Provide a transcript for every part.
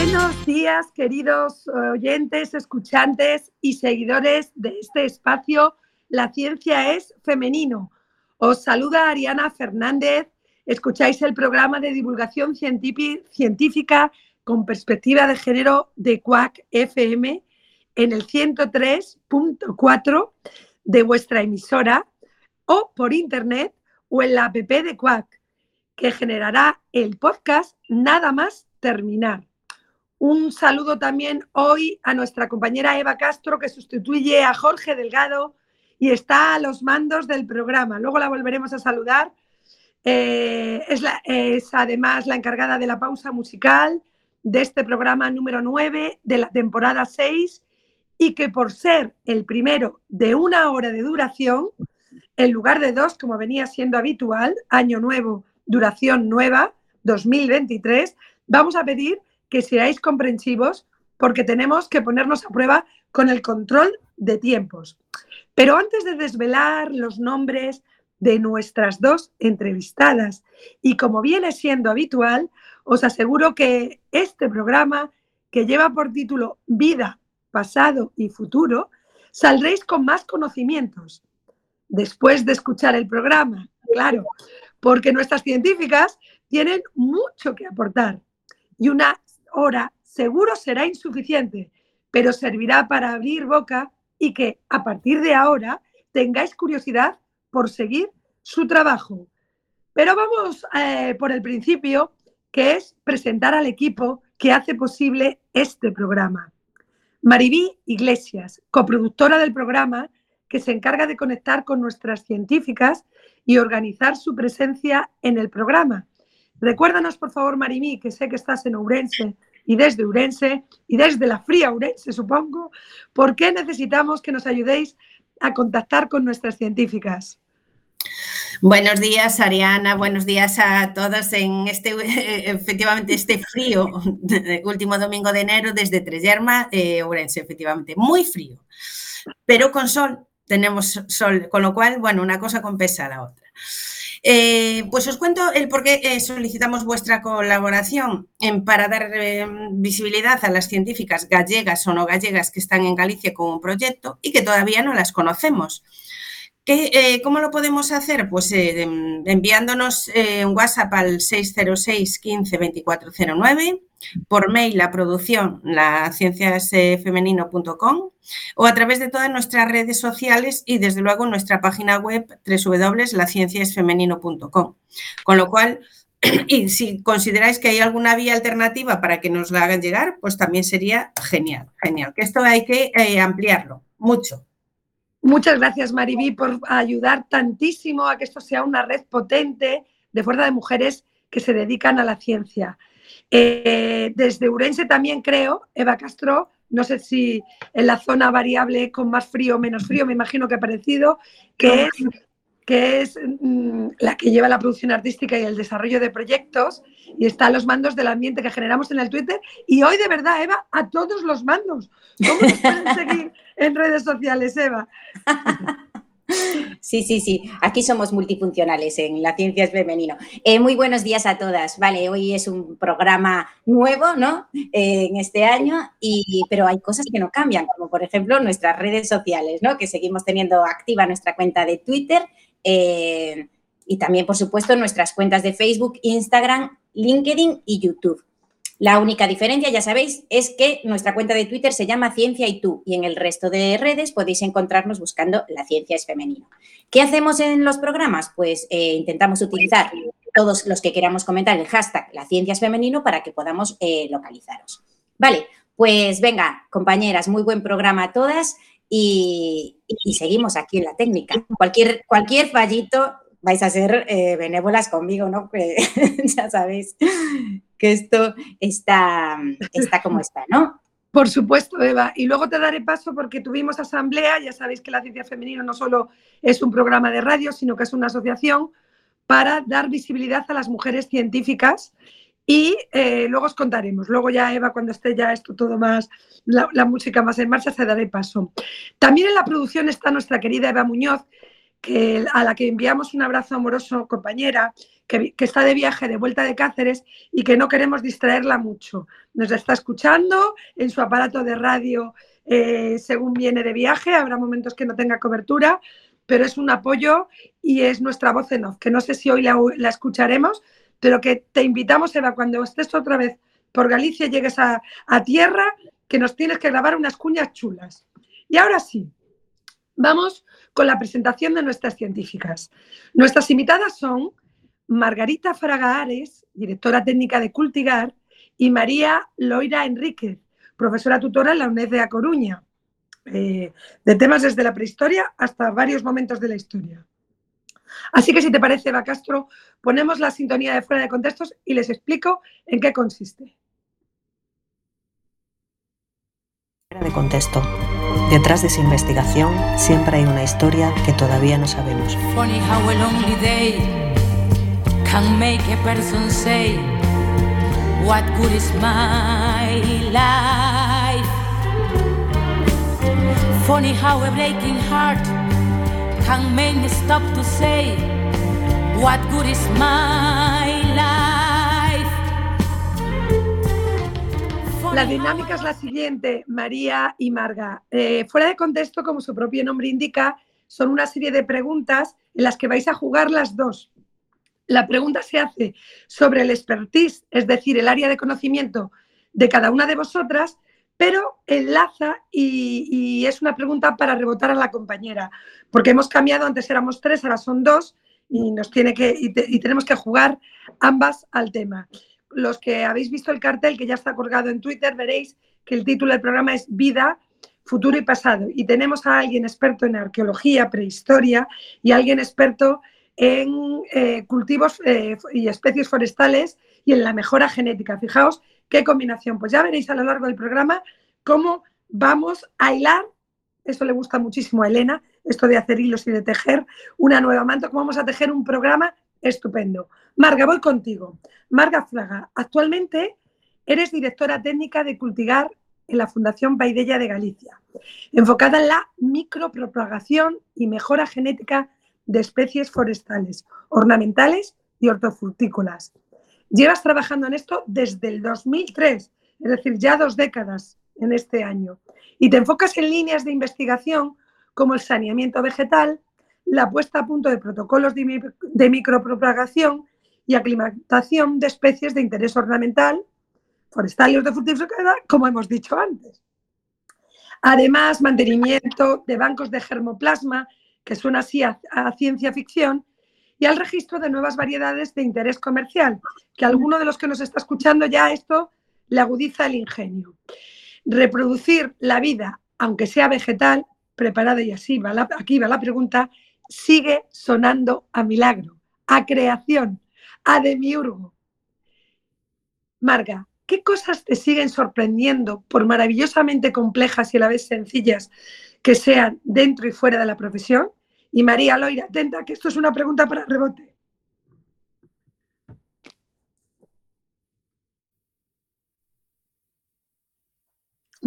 Buenos días, queridos oyentes, escuchantes y seguidores de este espacio. La ciencia es femenino. Os saluda Ariana Fernández. Escucháis el programa de divulgación científica con perspectiva de género de CUAC FM en el 103.4 de vuestra emisora o por internet o en la app de CUAC, que generará el podcast nada más terminar. Un saludo también hoy a nuestra compañera Eva Castro, que sustituye a Jorge Delgado y está a los mandos del programa. Luego la volveremos a saludar. Eh, es, es, además la encargada de la pausa musical de este programa número 9 de la temporada 6 y que por ser el primero de una hora de duración, en lugar de dos, como venía siendo habitual, año nuevo, duración nueva, 2023, vamos a pedir que seáis comprensivos porque tenemos que ponernos a prueba con el control de tiempos. Pero antes de desvelar los nombres de nuestras dos entrevistadas y como viene siendo habitual, os aseguro que este programa, que lleva por título Vida, Pasado y Futuro, saldréis con más conocimientos después de escuchar el programa, claro, porque nuestras científicas tienen mucho que aportar y una hora seguro será insuficiente, pero servirá para abrir boca y que a partir de ahora tengáis curiosidad por seguir su trabajo. Pero vamos eh, por el principio, que es presentar al equipo que hace posible este programa. Maribí Iglesias, coproductora del programa, que se encarga de conectar con nuestras científicas y organizar su presencia en el programa. Recuérdanos, por favor, Maribí, que sé que estás en Ourense y desde Urense y desde la fría Urense, supongo, ¿por qué necesitamos que nos ayudéis a contactar con nuestras científicas? Buenos días, Ariana. Buenos días a todos en este, efectivamente, este frío último domingo de enero desde Trellerma, eh, Urense, efectivamente, muy frío, pero con sol. Tenemos sol, con lo cual, bueno, una cosa compensa a la otra. Eh, pues os cuento el por qué eh, solicitamos vuestra colaboración para dar eh, visibilidad a las científicas gallegas o no gallegas que están en Galicia con un proyecto y que todavía no las conocemos. ¿Cómo lo podemos hacer? Pues enviándonos un WhatsApp al 606 15 2409 por mail a producción lacienciasfemenino.com o a través de todas nuestras redes sociales y desde luego nuestra página web www.lacienciasfemenino.com. Con lo cual, y si consideráis que hay alguna vía alternativa para que nos la hagan llegar, pues también sería genial, genial. Que esto hay que eh, ampliarlo mucho. Muchas gracias, Maribí, por ayudar tantísimo a que esto sea una red potente de fuerza de mujeres que se dedican a la ciencia. Eh, desde Urense también creo, Eva Castro, no sé si en la zona variable con más frío o menos frío, me imagino que ha parecido, que es, que es mm, la que lleva la producción artística y el desarrollo de proyectos y está a los mandos del ambiente que generamos en el Twitter. Y hoy de verdad, Eva, a todos los mandos. ¿Cómo nos pueden seguir en redes sociales, Eva? Sí, sí, sí. Aquí somos multifuncionales en La Ciencia es Femenino. Eh, muy buenos días a todas. Vale, hoy es un programa nuevo, ¿no? Eh, en este año, y, pero hay cosas que no cambian, como por ejemplo nuestras redes sociales, ¿no? Que seguimos teniendo activa nuestra cuenta de Twitter eh, y también, por supuesto, nuestras cuentas de Facebook, Instagram, LinkedIn y YouTube. La única diferencia, ya sabéis, es que nuestra cuenta de Twitter se llama Ciencia y tú y en el resto de redes podéis encontrarnos buscando La Ciencia es Femenino. ¿Qué hacemos en los programas? Pues eh, intentamos utilizar todos los que queramos comentar el hashtag La Ciencia es Femenino para que podamos eh, localizaros. Vale, pues venga, compañeras, muy buen programa a todas y, seguimos aquí en la técnica. Cualquier, cualquier fallito vais a ser eh, benévolas conmigo, ¿no? ya sabéis que esto está, está como está, ¿no? Por supuesto, Eva. Y luego te daré paso porque tuvimos asamblea. Ya sabéis que la ciencia femenina no solo es un programa de radio, sino que es una asociación para dar visibilidad a las mujeres científicas. Y eh, luego os contaremos. Luego ya, Eva, cuando esté ya esto todo más, la, música más en marcha, te daré paso. También en la producción está nuestra querida Eva Muñoz, a la que enviamos un abrazo amoroso, compañera, que, está de viaje de vuelta de Cáceres y que no queremos distraerla mucho. Nos está escuchando en su aparato de radio eh, según viene de viaje, habrá momentos que no tenga cobertura, pero es un apoyo y es nuestra voz en off, que no sé si hoy la, escucharemos, pero que te invitamos, Eva, cuando estés otra vez por Galicia y llegues a, a tierra, que nos tienes que grabar unas cuñas chulas. Y ahora sí, vamos con la presentación de nuestras científicas. Nuestras invitadas son Margarita Fraga Ares, directora técnica de Cultigar, y María Loira Enríquez, profesora tutora en la UNED de A Coruña, eh, de temas desde la prehistoria hasta varios momentos de la historia. Así que si te parece, Eva Castro, ponemos la sintonía de fuera de contextos y les explico en qué consiste. Fuera de contexto. Detrás de esa investigación siempre hay una historia que todavía no sabemos. Funny how a lonely day can make a person say what good is my life. Funny how a breaking heart can make me stop to say what good is my La dinámica es la siguiente, María y Marga. Eh, fuera de contexto, como su propio nombre indica, son una serie de preguntas en las que vais a jugar las dos. La pregunta se hace sobre el expertise, es decir, el área de conocimiento de cada una de vosotras, pero enlaza y, es una pregunta para rebotar a la compañera, porque hemos cambiado, antes éramos tres, ahora son dos y, nos tiene que, y tenemos que jugar ambas al tema los que habéis visto el cartel que ya está colgado en Twitter, veréis que el título del programa es Vida, Futuro y Pasado. Y tenemos a alguien experto en arqueología, prehistoria y alguien experto en eh, cultivos eh, y especies forestales y en la mejora genética. Fijaos qué combinación. Pues ya veréis a lo largo del programa cómo vamos a hilar, eso le gusta muchísimo a Elena, esto de hacer hilos y de tejer una nueva manta, cómo vamos a tejer un programa Estupendo. Marga, voy contigo. Marga Fraga, actualmente eres directora técnica de Cultigar en la Fundación Baidella de Galicia, enfocada en la micropropagación y mejora genética de especies forestales, ornamentales y hortofrutícolas. Llevas trabajando en esto desde el 2003, es decir, ya dos décadas en este año, y te enfocas en líneas de investigación como el saneamiento vegetal, la puesta a punto de protocolos de, micropropagación y aclimatación de especies de interés ornamental, forestal y hortofrutícola, como hemos dicho antes. Además, mantenimiento de bancos de germoplasma, que suena así a, ciencia ficción, y al registro de nuevas variedades de interés comercial, que alguno de los que nos está escuchando ya esto le agudiza el ingenio. Reproducir la vida, aunque sea vegetal, preparada y así, aquí va la pregunta, sigue sonando a milagro, a creación, a demiurgo. Marga, ¿qué cosas te siguen sorprendiendo, por maravillosamente complejas y a la vez sencillas que sean dentro y fuera de la profesión? Y María Loira, atenta, que esto es una pregunta para rebote.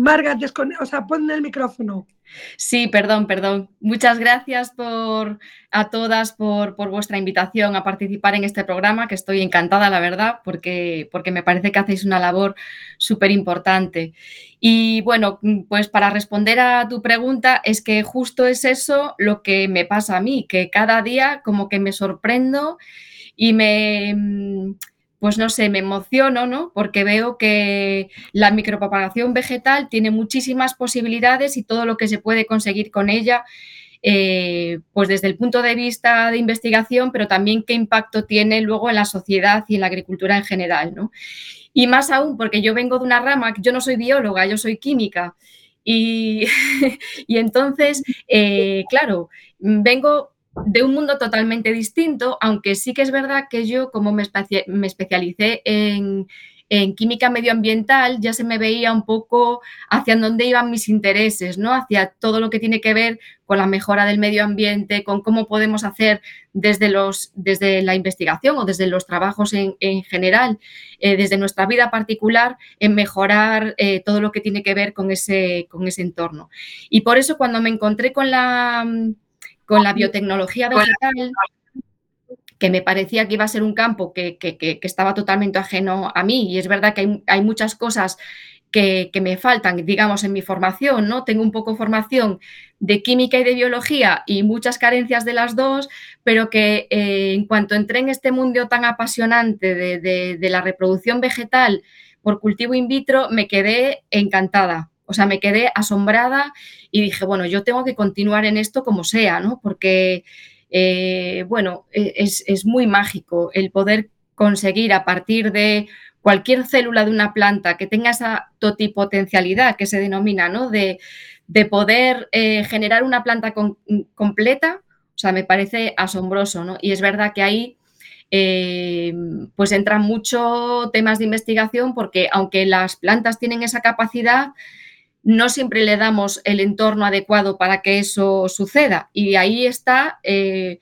Marga, o sea, pon el micrófono. Sí, perdón, perdón. Muchas gracias por, a todas por, vuestra invitación a participar en este programa, que estoy encantada, la verdad, porque, porque me parece que hacéis una labor súper importante. Y bueno, pues para responder a tu pregunta, es que justo es eso lo que me pasa a mí, que cada día como que me sorprendo y me pues no sé, me emociono, ¿no? Porque veo que la micropropagación vegetal tiene muchísimas posibilidades y todo lo que se puede conseguir con ella, eh, pues desde el punto de vista de investigación, pero también qué impacto tiene luego en la sociedad y en la agricultura en general, ¿no? Y más aún, porque yo vengo de una rama, yo no soy bióloga, yo soy química. Y, entonces, eh, claro, vengo de un mundo totalmente distinto, aunque sí que es verdad que yo, como me, especialicé en, química medioambiental, ya se me veía un poco hacia dónde iban mis intereses, ¿no? Hacia todo lo que tiene que ver con la mejora del medio ambiente, con cómo podemos hacer desde, los, desde la investigación o desde los trabajos en, general, eh, desde nuestra vida particular, en mejorar eh, todo lo que tiene que ver con ese, con ese entorno. Y por eso cuando me encontré con la con la biotecnología vegetal, que me parecía que iba a ser un campo que, estaba totalmente ajeno a mí. Y es verdad que hay, muchas cosas que, me faltan, digamos, en mi formación, ¿no? Tengo un poco formación de química y de biología y muchas carencias de las dos, pero que eh, en cuanto entré en este mundo tan apasionante de, la reproducción vegetal por cultivo in vitro, me quedé encantada. O sea, me quedé asombrada y dije, bueno, yo tengo que continuar en esto como sea, ¿no? Porque eh, bueno, e, es, muy mágico el poder conseguir a partir de cualquier célula de una planta que tenga esa totipotencialidad que se denomina, ¿no? De, poder eh, generar una planta completa, o sea, me parece asombroso, ¿no? Y es verdad que ahí eh, pues entran mucho temas de investigación porque aunque las plantas tienen esa capacidad, no siempre le damos el entorno adecuado para que eso suceda. Y ahí está, eh,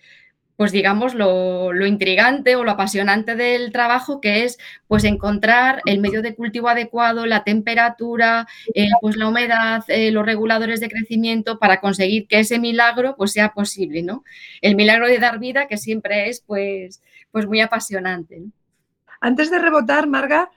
pues digamos, lo, intrigante o lo apasionante del trabajo, que es pues encontrar el medio de cultivo adecuado, la temperatura, eh, pues la humedad, eh, los reguladores de crecimiento para conseguir que ese milagro pues sea posible, ¿no? El milagro de dar vida que siempre es pues, pues muy apasionante. Antes de rebotar, Marga,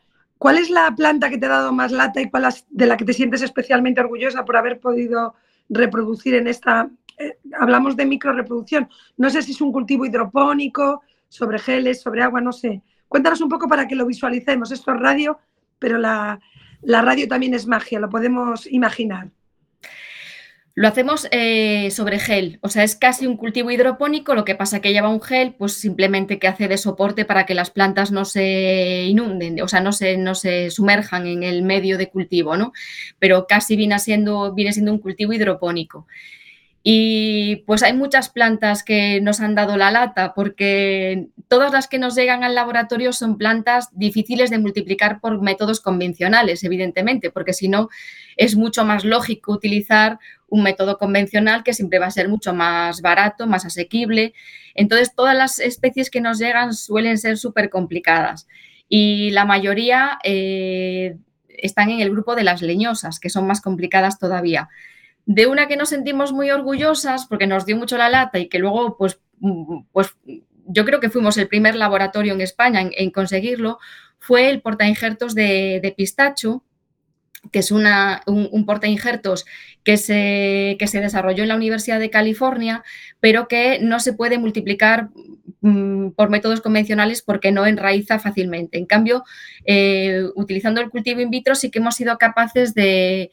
¿Cuál es la planta que te ha dado más lata y cuál de la que te sientes especialmente orgullosa por haber podido reproducir en esta? Eh, hablamos de microreproducción. No sé si es un cultivo hidropónico, sobre geles, sobre agua, no sé. Cuéntanos un poco para que lo visualicemos. Esto es radio, pero la radio también es magia, lo podemos imaginar. Lo hacemos eh, sobre gel, o sea, es casi un cultivo hidropónico, lo que pasa que lleva un gel, pues simplemente que hace de soporte para que las plantas no se inunden, o sea, no se, no se sumerjan en el medio de cultivo, ¿no? Pero casi viene siendo, viene siendo un cultivo hidropónico. Y pues hay muchas plantas que nos han dado la lata porque todas las que nos llegan al laboratorio son plantas difíciles de multiplicar por métodos convencionales, evidentemente, porque si no es mucho más lógico utilizar un método convencional que siempre va a ser mucho más barato, más asequible. Entonces, todas las especies que nos llegan suelen ser súper complicadas y la mayoría eh, están en el grupo de las leñosas, que son más complicadas todavía de una que nos sentimos muy orgullosas porque nos dio mucho la lata y que luego, pues, pues yo creo que fuimos el primer laboratorio en España en, conseguirlo, fue el portainjertos de pistacho, que es una, un, un portainjertos que se, que se desarrolló en la Universidad de California, pero que no se puede multiplicar mm, por métodos convencionales porque no enraiza fácilmente. En cambio, eh, utilizando el cultivo in vitro sí que hemos sido capaces de,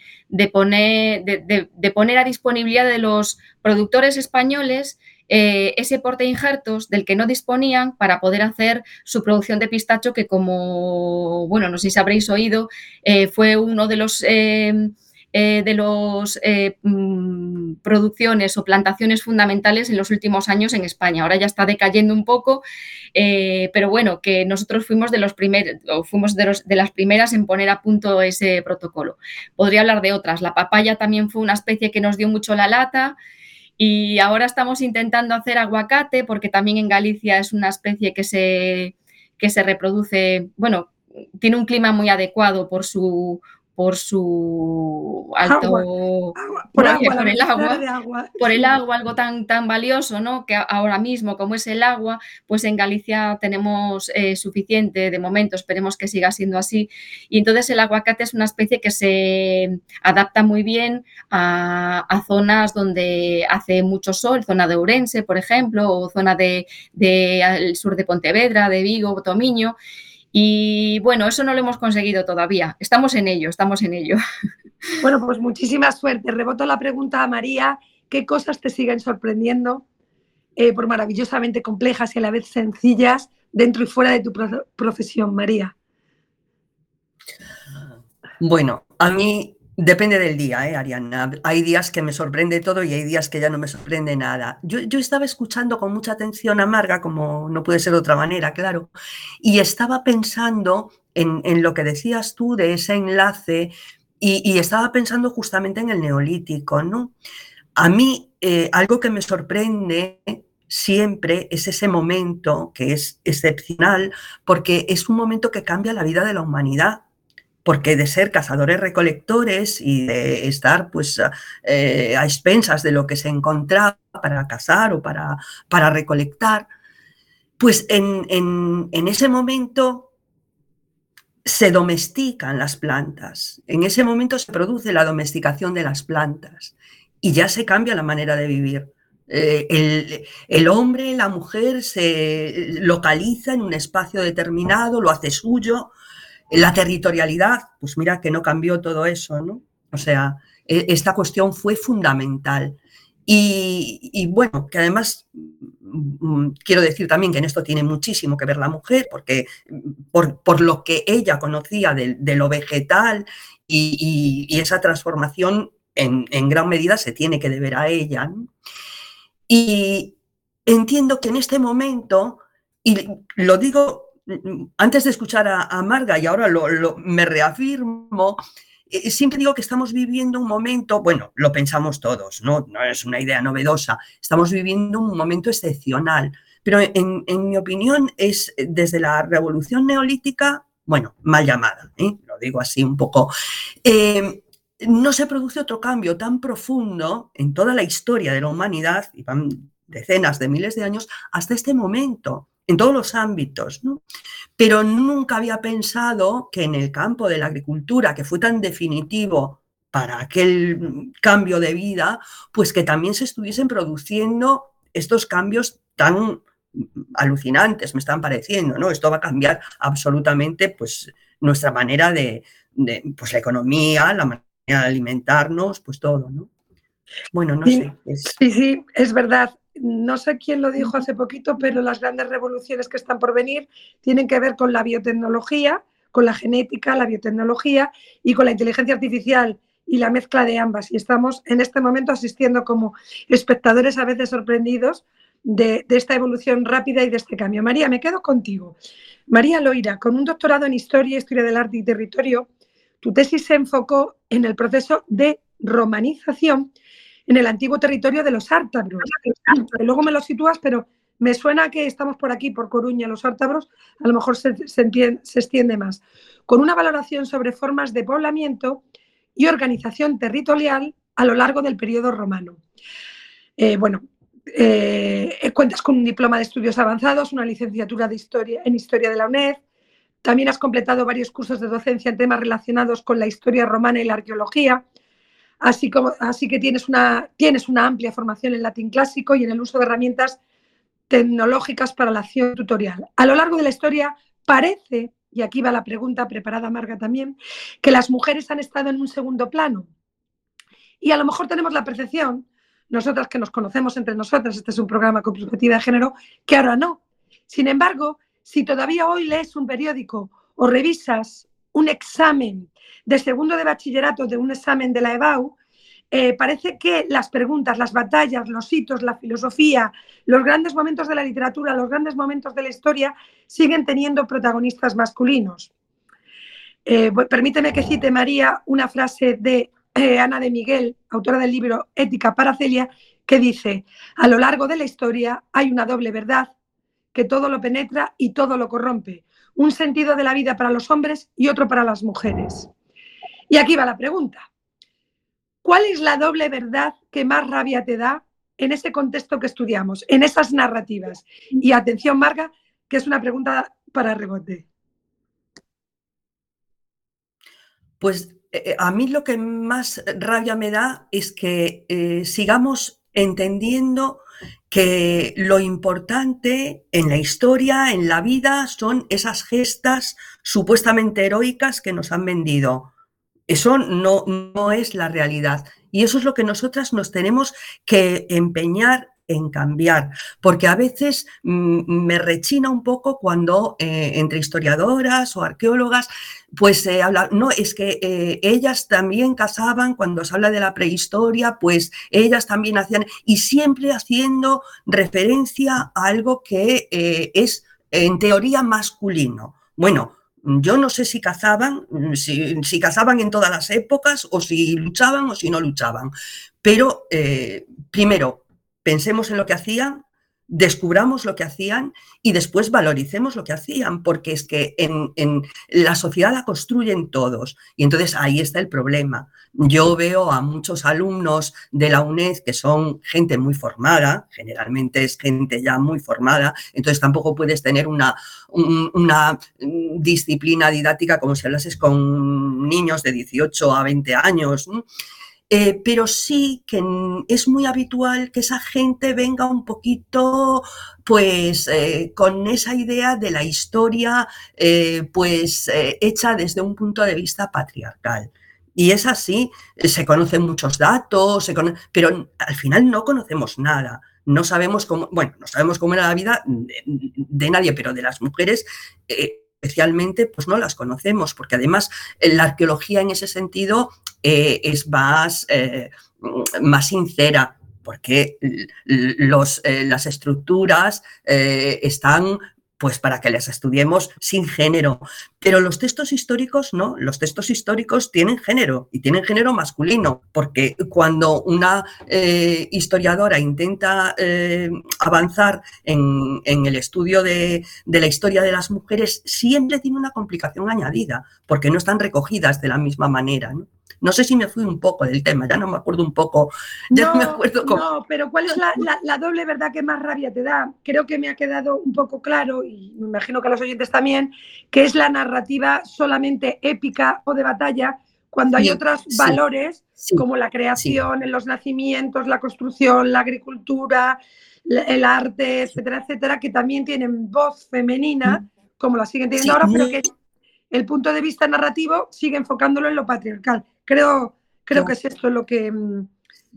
poner, de, poner a disponibilidad de los productores españoles eh, ese porte injertos del que no disponían para poder hacer su producción de pistacho, que como, bueno, no sé si habréis oído, eh, fue uno de los eh, de las mm, producciones o plantaciones fundamentales en los últimos años en España. Ahora ya está decayendo un poco, pero bueno, que nosotros fuimos de los primeros, fuimos de, de, las primeras en poner a punto ese protocolo. Podría hablar de otras. La papaya también fue una especie que nos dio mucho la lata. Y ahora estamos intentando hacer aguacate, porque también en Galicia es una especie que se, que se reproduce, bueno, tiene un clima muy adecuado por su por su alto por, el agua, por el agua, algo tan, tan valioso, ¿no? Que ahora mismo, como es el agua, pues en Galicia tenemos eh, suficiente de momento, esperemos que siga siendo así. Y entonces el aguacate es una especie que se adapta muy bien a, zonas donde hace mucho sol, zona de Ourense, por ejemplo, o zona de, de sur de Pontevedra, de Vigo, Tomiño. Y bueno, eso no lo hemos conseguido todavía. Estamos en ello, estamos en ello. Bueno, pues muchísima suerte. Reboto la pregunta a María. ¿Qué cosas te siguen sorprendiendo eh, por maravillosamente complejas y a la vez sencillas dentro y fuera de tu profesión, María? Bueno, a mí Depende del día, ¿eh, Ariana? Hay días que me sorprende todo y hay días que ya no me sorprende nada. Yo, estaba escuchando con mucha atención a Marga, como no puede ser de otra manera, claro, y estaba pensando en, lo que decías tú de ese enlace y, estaba pensando justamente en el neolítico, ¿no? A mí, eh, algo que me sorprende siempre es ese momento que es excepcional porque es un momento que cambia la vida de la humanidad porque de ser cazadores recolectores y de estar pues eh, a expensas de lo que se encontraba para cazar o para, para recolectar, pues en, ese momento se domestican las plantas, en ese momento se produce la domesticación de las plantas y ya se cambia la manera de vivir. Eh, el, el, hombre, la mujer se localiza en un espacio determinado, lo hace suyo. La territorialidad, pues mira que no cambió todo eso, ¿no? O sea, e, esta cuestión fue fundamental. Y, bueno, que además mm, quiero decir también que en esto tiene muchísimo que ver la mujer, porque por, lo que ella conocía de, lo vegetal y, esa transformación en, gran medida se tiene que deber a ella. Y entiendo que en este momento, y lo digo mm, antes de escuchar a, Marga y ahora me reafirmo, eh, siempre digo que estamos viviendo un momento, bueno, lo pensamos todos, ¿no? no es una idea novedosa, estamos viviendo un momento excepcional, pero en, mi opinión es eh, desde la revolución neolítica, bueno, mal llamada, ¿eh? lo digo así un poco, no se produce otro cambio tan profundo en toda la historia de la humanidad, y van decenas de miles de años, hasta este momento en todos los ámbitos, ¿no? Pero nunca había pensado que en el campo de la agricultura, que fue tan definitivo para aquel cambio de vida, pues que también se estuviesen produciendo estos cambios tan alucinantes, me están pareciendo, ¿no? Esto va a cambiar absolutamente, pues, nuestra manera de, pues, la economía, la manera de alimentarnos, pues todo, ¿no? Bueno, no sé. Sí, sí, es verdad no sé quién lo dijo hace poquito, pero las grandes revoluciones que están por venir tienen que ver con la biotecnología, con la genética, la biotecnología y con la inteligencia artificial y la mezcla de ambas. Y estamos en este momento asistiendo como espectadores a veces sorprendidos de, esta evolución rápida y de este cambio. María, me quedo contigo. María Loira, con un doctorado en Historia, Historia del Arte y Territorio, tu tesis se enfocó en el proceso de romanización en el antiguo territorio de los ártabros. Luego me lo sitúas, pero me suena que estamos por aquí, por Coruña, los ártabros, a lo mejor se, extiende más. Con una valoración sobre formas de poblamiento y organización territorial a lo largo del periodo romano. Eh, bueno, eh, cuentas con un diploma de estudios avanzados, una licenciatura de historia, en historia de la UNED. También has completado varios cursos de docencia en temas relacionados con la historia romana y la arqueología, Así, como, así que tienes una, tienes una amplia formación en latín clásico y en el uso de herramientas tecnológicas para la acción tutorial. A lo largo de la historia parece, y aquí va la pregunta preparada Marga también, que las mujeres han estado en un segundo plano. Y a lo mejor tenemos la percepción, nosotras que nos conocemos entre nosotras, este es un programa con perspectiva de género, que ahora no. Sin embargo, si todavía hoy lees un periódico o revisas un examen de segundo de bachillerato, de un examen de la EBAU, eh, parece que las preguntas, las batallas, los hitos, la filosofía, los grandes momentos de la literatura, los grandes momentos de la historia siguen teniendo protagonistas masculinos. Eh, permíteme que cite, María, una frase de eh, Ana de Miguel, autora del libro Ética para Celia, que dice, a lo largo de la historia hay una doble verdad que todo lo penetra y todo lo corrompe, un sentido de la vida para los hombres y otro para las mujeres. Y aquí va la pregunta. ¿Cuál es la doble verdad que más rabia te da en ese contexto que estudiamos, en esas narrativas? Y atención, Marga, que es una pregunta para rebote. Pues eh, eh, a mí lo que más rabia me da es que eh, sigamos entendiendo que lo importante en la historia, en la vida, son esas gestas supuestamente heroicas que nos han vendido. Eso no, no es la realidad. Y eso es lo que nosotras nos tenemos que empeñar en cambiar, porque a veces mm, me rechina un poco cuando eh, entre historiadoras o arqueólogas, pues se habla, no, es que eh, ellas también cazaban, cuando se habla de la prehistoria, pues ellas también hacían, y siempre haciendo referencia a algo que eh, es en teoría masculino. Bueno, yo no sé si cazaban, si, si, cazaban en todas las épocas o si luchaban o si no luchaban. Pero, primero, pensemos en lo que hacían, descubramos lo que hacían y después valoricemos lo que hacían, porque es que en, la sociedad la construyen todos y entonces ahí está el problema. Yo veo a muchos alumnos de la UNED que son gente muy formada, generalmente es gente ya muy formada, entonces tampoco puedes tener una, una disciplina didáctica como si hablases con niños de 18 a 20 años. Eh, pero sí que es muy habitual que esa gente venga un poquito, pues, eh, con esa idea de la historia, eh, pues, hecha desde un punto de vista patriarcal. Y es así, se conocen muchos datos, pero al final no conocemos nada. No sabemos cómo, bueno, no sabemos cómo era la vida de, nadie, pero de las mujeres especialmente, pues no las conocemos, porque además la arqueología en ese sentido eh, es más, eh, más sincera, porque los, eh, las estructuras están pues para que las estudiemos sin género. Pero los textos históricos no, los textos históricos tienen género y tienen género masculino, porque cuando una historiadora intenta avanzar en, el estudio de, de, la historia de las mujeres, siempre tiene una complicación añadida, porque no están recogidas de la misma manera. ¿no? No sé si me fui un poco del tema, ya no me acuerdo un poco. Ya no, me acuerdo No, pero ¿cuál es la, doble verdad que más rabia te da? Creo que me ha quedado un poco claro, y me imagino que a los oyentes también, que es la narrativa solamente épica o de batalla, cuando hay otros valores como la creación, en los nacimientos, la construcción, la agricultura, el arte, etcétera, etcétera, que también tienen voz femenina, mm. como la siguen teniendo ahora, pero que el punto de vista narrativo sigue enfocándolo en lo patriarcal. Creo, creo que es esto lo que mm,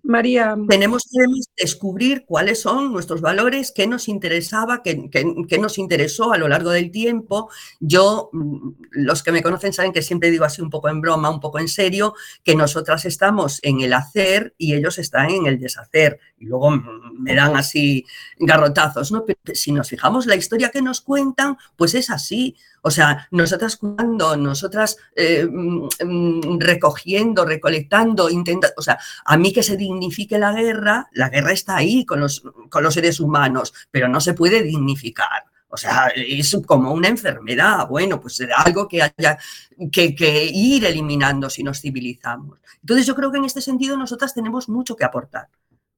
María. Tenemos que descubrir cuáles son nuestros valores, qué nos interesaba, qué, nos interesó a lo largo del tiempo. Yo, mm, los que me conocen saben que siempre digo así un poco en broma, un poco en serio, que nosotras estamos en el hacer y ellos están en el deshacer. Y luego mm, me dan así garrotazos, ¿no? Pero si nos fijamos, la historia que nos cuentan, pues es así. O sea, nosotras cuando, nosotras eh, mm, recogiendo, recolectando, intentando, o sea, a mí que se dignifique la guerra, la guerra está ahí con los, con los seres humanos, pero no se puede dignificar. O sea, es como una enfermedad. Bueno, pues algo que haya que, que, ir eliminando si nos civilizamos. Entonces yo creo que en este sentido nosotras tenemos mucho que aportar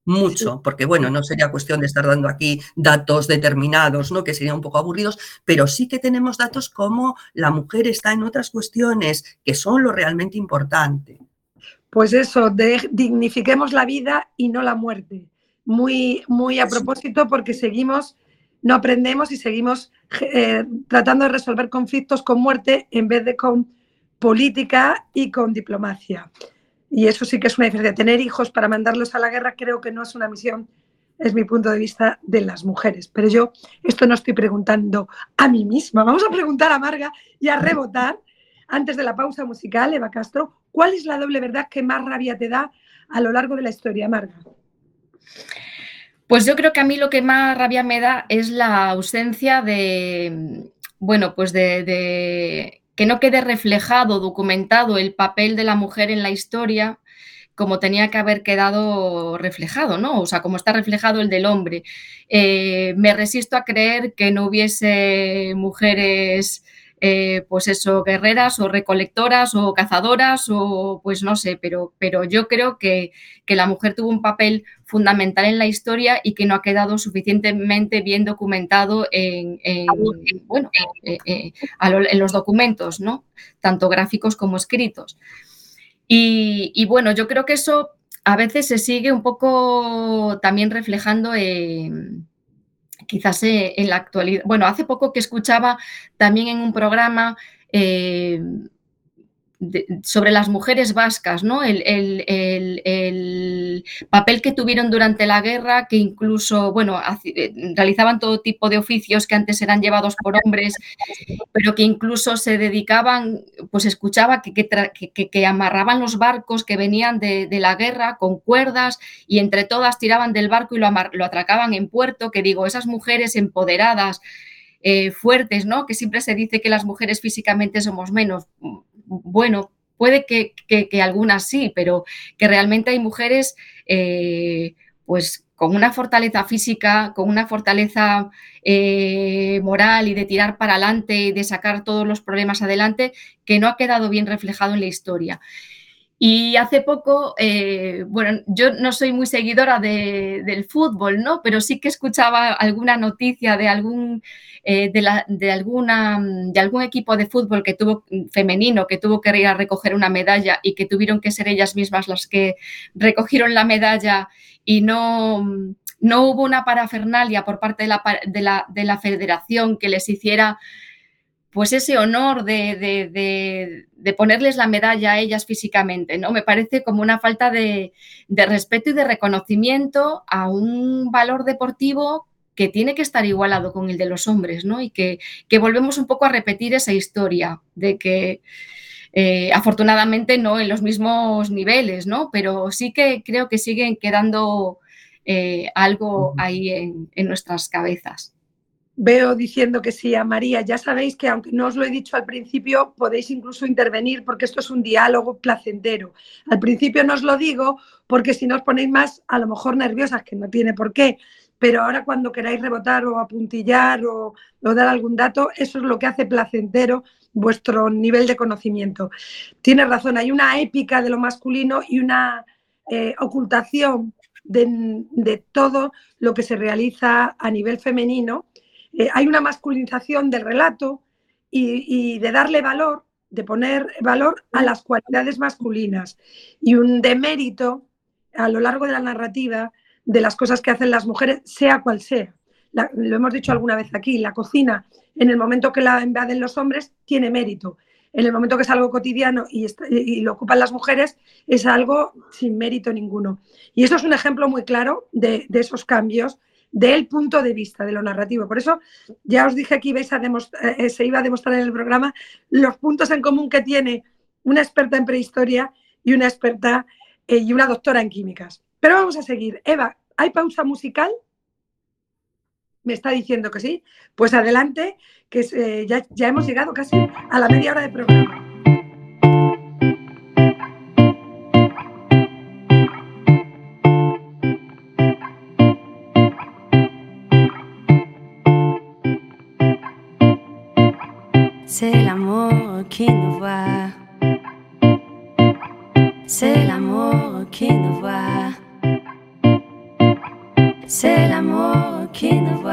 mucho, porque bueno, no sería cuestión de estar dando aquí datos determinados, ¿no? Que serían un poco aburridos, pero sí que tenemos datos como la mujer está en otras cuestiones que son lo realmente importante. Pues eso, de, dignifiquemos la vida y no la muerte. Muy, muy a propósito porque seguimos, no aprendemos y seguimos eh, tratando de resolver conflictos con muerte en vez de con política y con diplomacia. Y eso sí que es una diferencia. Tener hijos para mandarlos a la guerra creo que no es una misión, es mi punto de vista, de las mujeres. Pero yo esto no estoy preguntando a mí misma. Vamos a preguntar a Marga y a rebotar, antes de la pausa musical, Eva Castro, ¿cuál es la doble verdad que más rabia te da a lo largo de la historia, Marga? Pues yo creo que a mí lo que más rabia me da es la ausencia de, bueno, pues de que no quede reflejado, documentado el papel de la mujer en la historia como tenía que haber quedado reflejado, ¿no? O sea, como está reflejado el del hombre. Eh, me resisto a creer que no hubiese mujeres eh, pues eso, guerreras o recolectoras o cazadoras o pues no sé, pero, pero yo creo que, la mujer tuvo un papel fundamental en la historia y que no ha quedado suficientemente bien documentado en, bueno, eh, eh, en los documentos, ¿no? Tanto gráficos como escritos. Y, y, bueno, yo creo que eso a veces se sigue un poco también reflejando en quizás eh, en la actualidad, bueno, hace poco que escuchaba también en un programa eh, sobre las mujeres vascas, ¿no? El, papel que tuvieron durante la guerra, que incluso, bueno, eh, realizaban todo tipo de oficios que antes eran llevados por hombres, pero que incluso se dedicaban, pues escuchaba que, que, amarraban los barcos que venían de, la guerra con cuerdas y entre todas tiraban del barco y lo, lo atracaban en puerto, que digo, esas mujeres empoderadas, eh, fuertes, ¿no? Que siempre se dice que las mujeres físicamente somos menos bueno, puede que, algunas sí, pero que realmente hay mujeres, eh, pues con una fortaleza física, con una fortaleza eh, moral y de tirar para adelante y de sacar todos los problemas adelante, que no ha quedado bien reflejado en la historia. Y hace poco, eh, bueno, yo no soy muy seguidora del fútbol, ¿no? Pero sí que escuchaba alguna noticia de algún, eh, de, alguna, de algún equipo de fútbol que tuvo femenino, que tuvo que ir a recoger una medalla y que tuvieron que ser ellas mismas las que recogieron la medalla y no, no hubo una parafernalia por parte de la, de la, de la federación que les hiciera pues ese honor de, ponerles la medalla a ellas físicamente, ¿no? Me parece como una falta de, respeto y de reconocimiento a un valor deportivo que tiene que estar igualado con el de los hombres, ¿no? Y que, volvemos un poco a repetir esa historia de que eh, afortunadamente no en los mismos niveles, ¿no? Pero sí que creo que siguen quedando eh, algo ahí en nuestras cabezas veo diciendo que sí a María. Ya sabéis que aunque no os lo he dicho al principio, podéis incluso intervenir porque esto es un diálogo placentero. Al principio no os lo digo porque si no os ponéis más a lo mejor nerviosas, que no tiene por qué. Pero ahora cuando queráis rebotar o apuntillar o, dar algún dato, eso es lo que hace placentero vuestro nivel de conocimiento. Tienes razón, hay una épica de lo masculino y una eh, ocultación de, de todo lo que se realiza a nivel femenino eh, hay una masculinización del relato y, de darle valor, de poner valor a las cualidades masculinas y un demérito a lo largo de la narrativa de las cosas que hacen las mujeres, sea cual sea. lo hemos dicho alguna vez aquí, la cocina, en el momento que la invaden los hombres, tiene mérito. En el momento que es algo cotidiano y, lo ocupan las mujeres, es algo sin mérito ninguno. Y eso es un ejemplo muy claro de esos cambios del punto de vista de lo narrativo. Por eso ya os dije que a eh, se iba a demostrar en el programa los puntos en común que tiene una experta en prehistoria y una experta eh, y una doctora en químicas. Pero vamos a seguir. Eva, ¿hay pausa musical? Me está diciendo que sí. Pues adelante, que eh, ya, ya hemos llegado casi a la media hora de programa. Qui nous voit. C'est l'amour qui nous voit. C'est l'amour qui nous voit.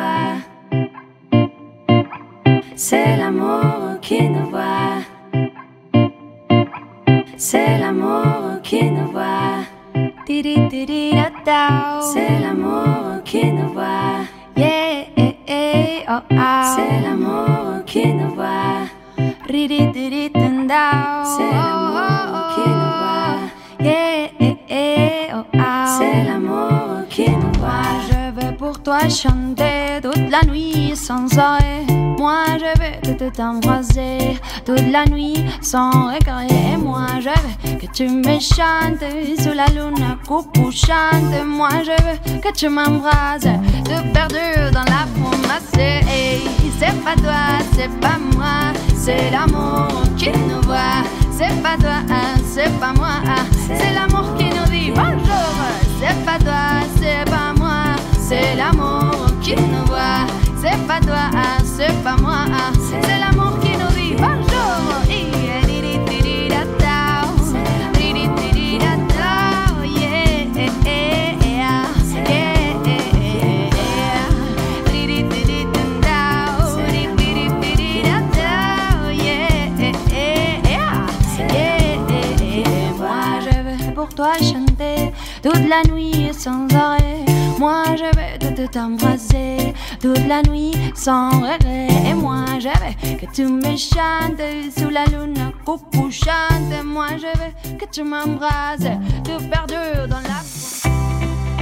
Toute la nuit sans regret. Et moi je veux que tu me chantes sous la lune chante Moi je veux que tu m'embrasses, tout perdu dans la promesse. Hey, c'est pas toi, c'est pas moi. C'est l'amour qui nous voit. C'est pas toi, c'est pas moi.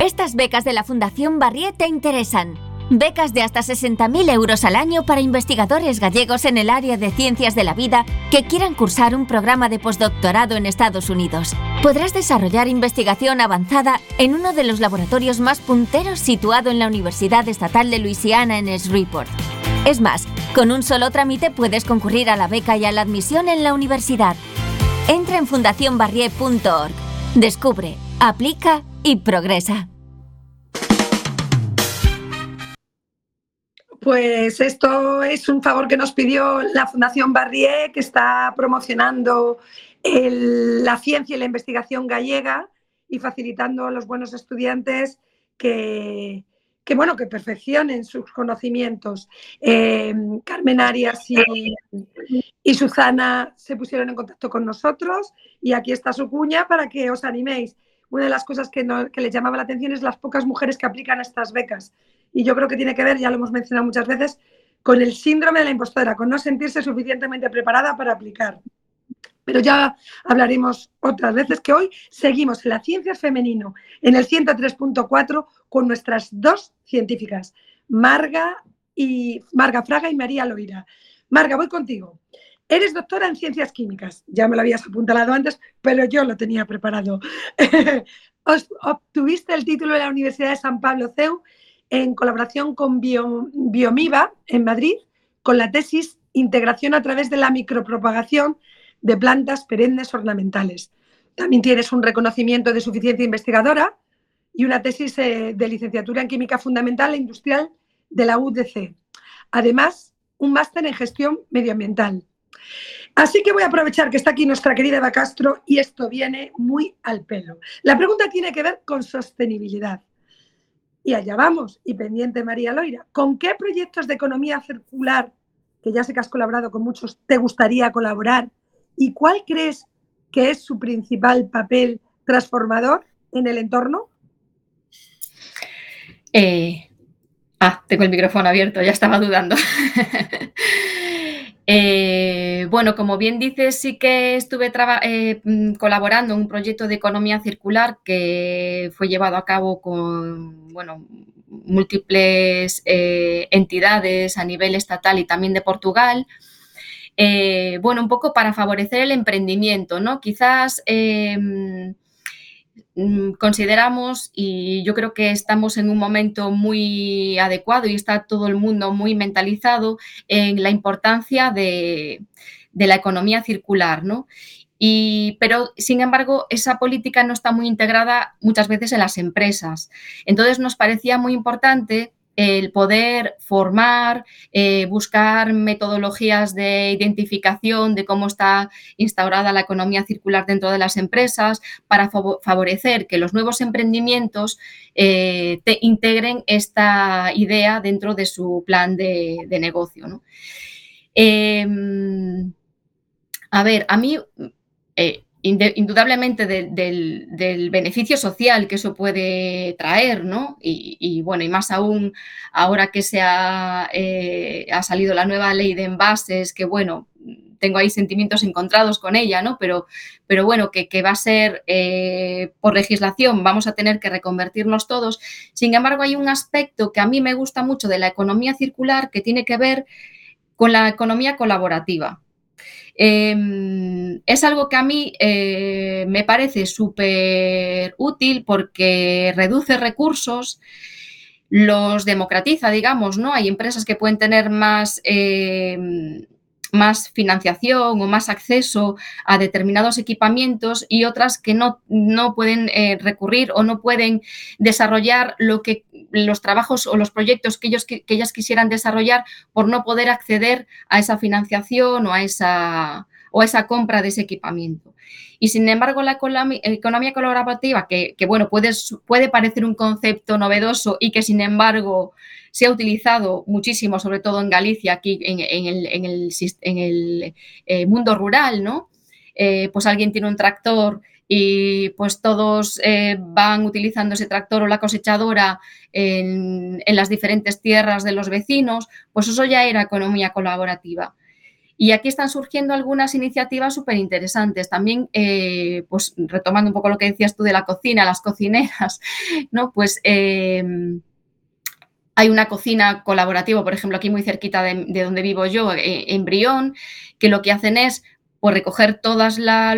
Estas becas de la Fundación Barriet te interesan. Becas de hasta 60.000 euros al año para investigadores gallegos en el área de ciencias de la vida que quieran cursar un programa de postdoctorado en Estados Unidos podrás desarrollar investigación avanzada en uno de los laboratorios más punteros situado en la Universidad Estatal de Luisiana en Shreveport. Es más, con un solo trámite puedes concurrir a la beca y a la admisión en la universidad. Entra en fundacionbarrié.org. Descubre, aplica y progresa. Pues esto es un favor que nos pidió la Fundación Barrié, que está promocionando la ciencia y la investigación gallega y facilitando a los buenos estudiantes que, bueno, que perfeccionen sus conocimientos. Eh, Carmen Arias y, Susana se pusieron en contacto con nosotros y aquí está su cuña para que os animéis. Una de las cosas que, que les llamaba la atención es las pocas mujeres que aplican estas becas y yo creo que tiene que ver, ya lo hemos mencionado muchas veces, con el síndrome de la impostora, con no sentirse suficientemente preparada para aplicar. Pero ya hablaremos otras veces que hoy seguimos en la ciencia femenino, en el 103.4, con nuestras dos científicas, Marga, y, Marga Fraga y María Loira. Marga, voy contigo. Eres doctora en ciencias químicas, ya me lo habías apuntado antes, pero yo lo tenía preparado. Obtuviste el título de la Universidad de San Pablo CEU en colaboración con Biomiva en Madrid con la tesis Integración a través de la micropropagación de plantas perennes ornamentales. También tienes un reconocimiento de suficiencia investigadora y una tesis eh, de licenciatura en Química Fundamental e Industrial de la UDC. Además, un máster en gestión medioambiental. Así que voy a aprovechar que está aquí nuestra querida Eva Castro y esto viene muy al pelo. La pregunta tiene que ver con sostenibilidad. Y allá vamos, y pendiente María Loira, ¿con qué proyectos de economía circular, que ya sé que has colaborado con muchos, te gustaría colaborar? ¿Y cuál crees que es su principal papel transformador en el entorno? Eh, ah, tengo el micrófono abierto, ya estaba dudando. Eh, bueno, como bien dices, sí que estuve eh, mm, colaborando en un proyecto de economía circular que fue llevado a cabo con bueno, múltiples entidades a nivel estatal y también de Portugal. Bueno, un poco para favorecer el emprendimiento, ¿no? Quizás em, Mm, consideramos y yo creo que estamos en un momento muy adecuado y está todo el mundo muy mentalizado en la importancia de, la economía circular, ¿no? Y, pero, sin embargo, esa política no está muy integrada muchas veces en las empresas. Entonces, nos parecía muy importante el poder formar, eh, buscar metodologías de identificación de cómo está instaurada la economía circular dentro de las empresas para favorecer que los nuevos emprendimientos eh, te integren esta idea dentro de su plan de, negocio. Em, a ver, a mí eh, indudablemente del, beneficio social que eso puede traer, ¿no? Y, bueno, y más aún ahora que se ha, eh, ha, salido la nueva ley de envases, que bueno, tengo ahí sentimientos encontrados con ella, ¿no? Pero, pero bueno, que, va a ser eh, por legislación, vamos a tener que reconvertirnos todos. Sin embargo, hay un aspecto que a mí me gusta mucho de la economía circular que tiene que ver con la economía colaborativa. Em, es algo que a mí eh, me parece súper útil porque reduce recursos, los democratiza, digamos, ¿no? Hay empresas que pueden tener más em, más financiación o más acceso a determinados equipamientos y otras que no, no pueden eh, recurrir o no pueden desarrollar lo que los trabajos o los proyectos que, ellos, que, ellas quisieran desarrollar por no poder acceder a esa financiación o a esa, o a esa compra de ese equipamiento. Y sin embargo, la economía colaborativa, que, bueno, puede, puede parecer un concepto novedoso y que sin embargo se ha utilizado muchísimo, sobre todo en Galicia, aquí en, el, eh, mundo rural, ¿no? Eh, pues alguien tiene un tractor y pues todos eh, van utilizando ese tractor o la cosechadora en, las diferentes tierras de los vecinos, pues eso ya era economía colaborativa. Y aquí están surgiendo algunas iniciativas súper interesantes. También, pues retomando un poco lo que decías tú de la cocina, las cocineras, ¿no? Pues hay una cocina colaborativa, por ejemplo, aquí muy cerquita de, donde vivo yo, eh, en Brión, que lo que hacen es pues, recoger todas las,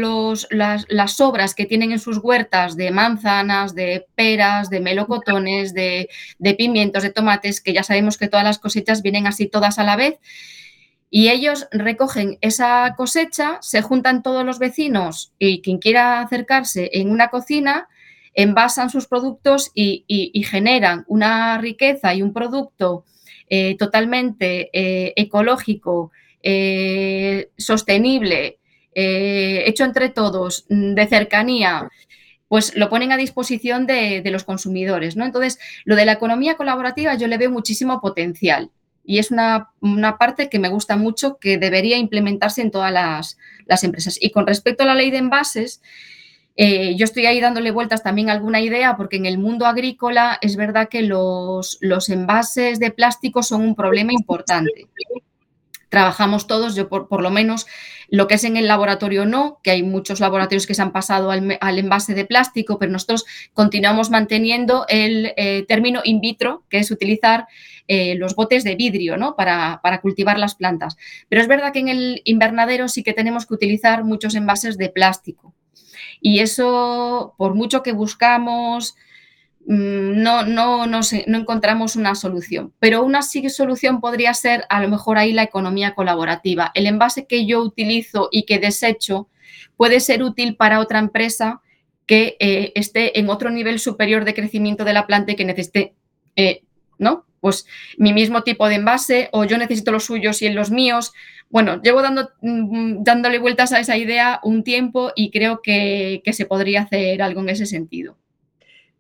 las, sobras que tienen en sus huertas de manzanas, de peras, de melocotones, de, de pimientos, de tomates, que ya sabemos que todas las cosechas vienen así todas a la vez. Y ellos recogen esa cosecha, se juntan todos los vecinos y quien quiera acercarse en una cocina envasan sus productos y, generan una riqueza y un producto eh, totalmente eh, ecológico, sostenible, hecho entre todos, mm, de cercanía, pues lo ponen a disposición de, los consumidores. ¿no? Entonces, lo de la economía colaborativa yo le veo muchísimo potencial y es una, parte que me gusta mucho que debería implementarse en todas las, empresas. Y con respecto a la ley de envases, eh, yo estoy ahí dándole vueltas también a alguna idea porque en el mundo agrícola es verdad que los, los envases de plástico son un problema importante trabajamos todos, yo por, lo menos lo que es en el laboratorio no, que hay muchos laboratorios que se han pasado al, envase de plástico, pero nosotros continuamos manteniendo el eh, término in vitro, que es utilizar eh, los botes de vidrio ¿no? para, para, cultivar las plantas. Pero es verdad que en el invernadero sí que tenemos que utilizar muchos envases de plástico. Y eso, por mucho que buscamos Mm, no, no, no, no encontramos una solución. Pero una solución podría ser a lo mejor ahí la economía colaborativa. El envase que yo utilizo y que desecho puede ser útil para otra empresa que eh, esté en otro nivel superior de crecimiento de la planta y que necesite, eh, ¿no? Pues mi mismo tipo de envase o yo necesito los suyos y en los míos. Bueno, llevo dando, mm, dándole vueltas a esa idea un tiempo y creo que se podría hacer algo en ese sentido.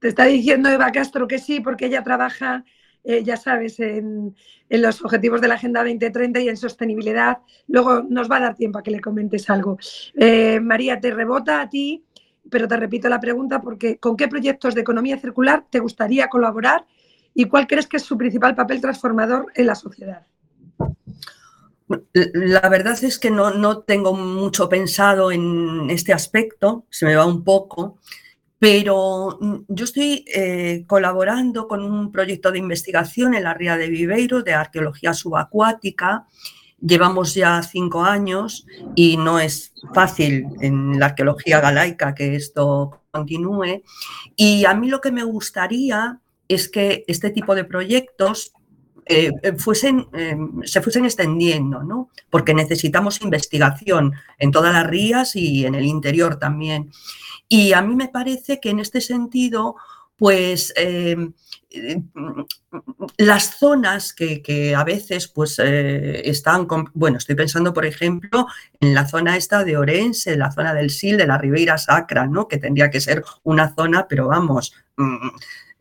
Te está diciendo Eva Castro que sí, porque ella trabaja, eh, ya sabes, en, los objetivos de la Agenda 2030 y en sostenibilidad. Luego nos va a dar tiempo a que le comentes algo. Eh, María, te rebota a ti, pero te repito la pregunta porque ¿con qué proyectos de economía circular te gustaría colaborar y cuál crees que es su principal papel transformador en la sociedad? La verdad es que no, no tengo mucho pensado en este aspecto, se me va un poco. Pero mm, yo estoy eh, colaborando con un proyecto de investigación en la Ría de Viveiro de arqueología subacuática. Llevamos ya cinco años y no es fácil en la arqueología galaica que esto continúe. Y a mí lo que me gustaría es que este tipo de proyectos eh, fuesen, eh, se fuesen extendiendo, ¿no? porque necesitamos investigación en todas las rías y en el interior también. Y a mí me parece que en este sentido, pues eh, las zonas que, a veces pues eh, están, bueno, estoy pensando por ejemplo en la zona esta de Orense, la zona del Sil, de la Ribeira Sacra, ¿no? Que tendría que ser una zona, pero vamos, mm,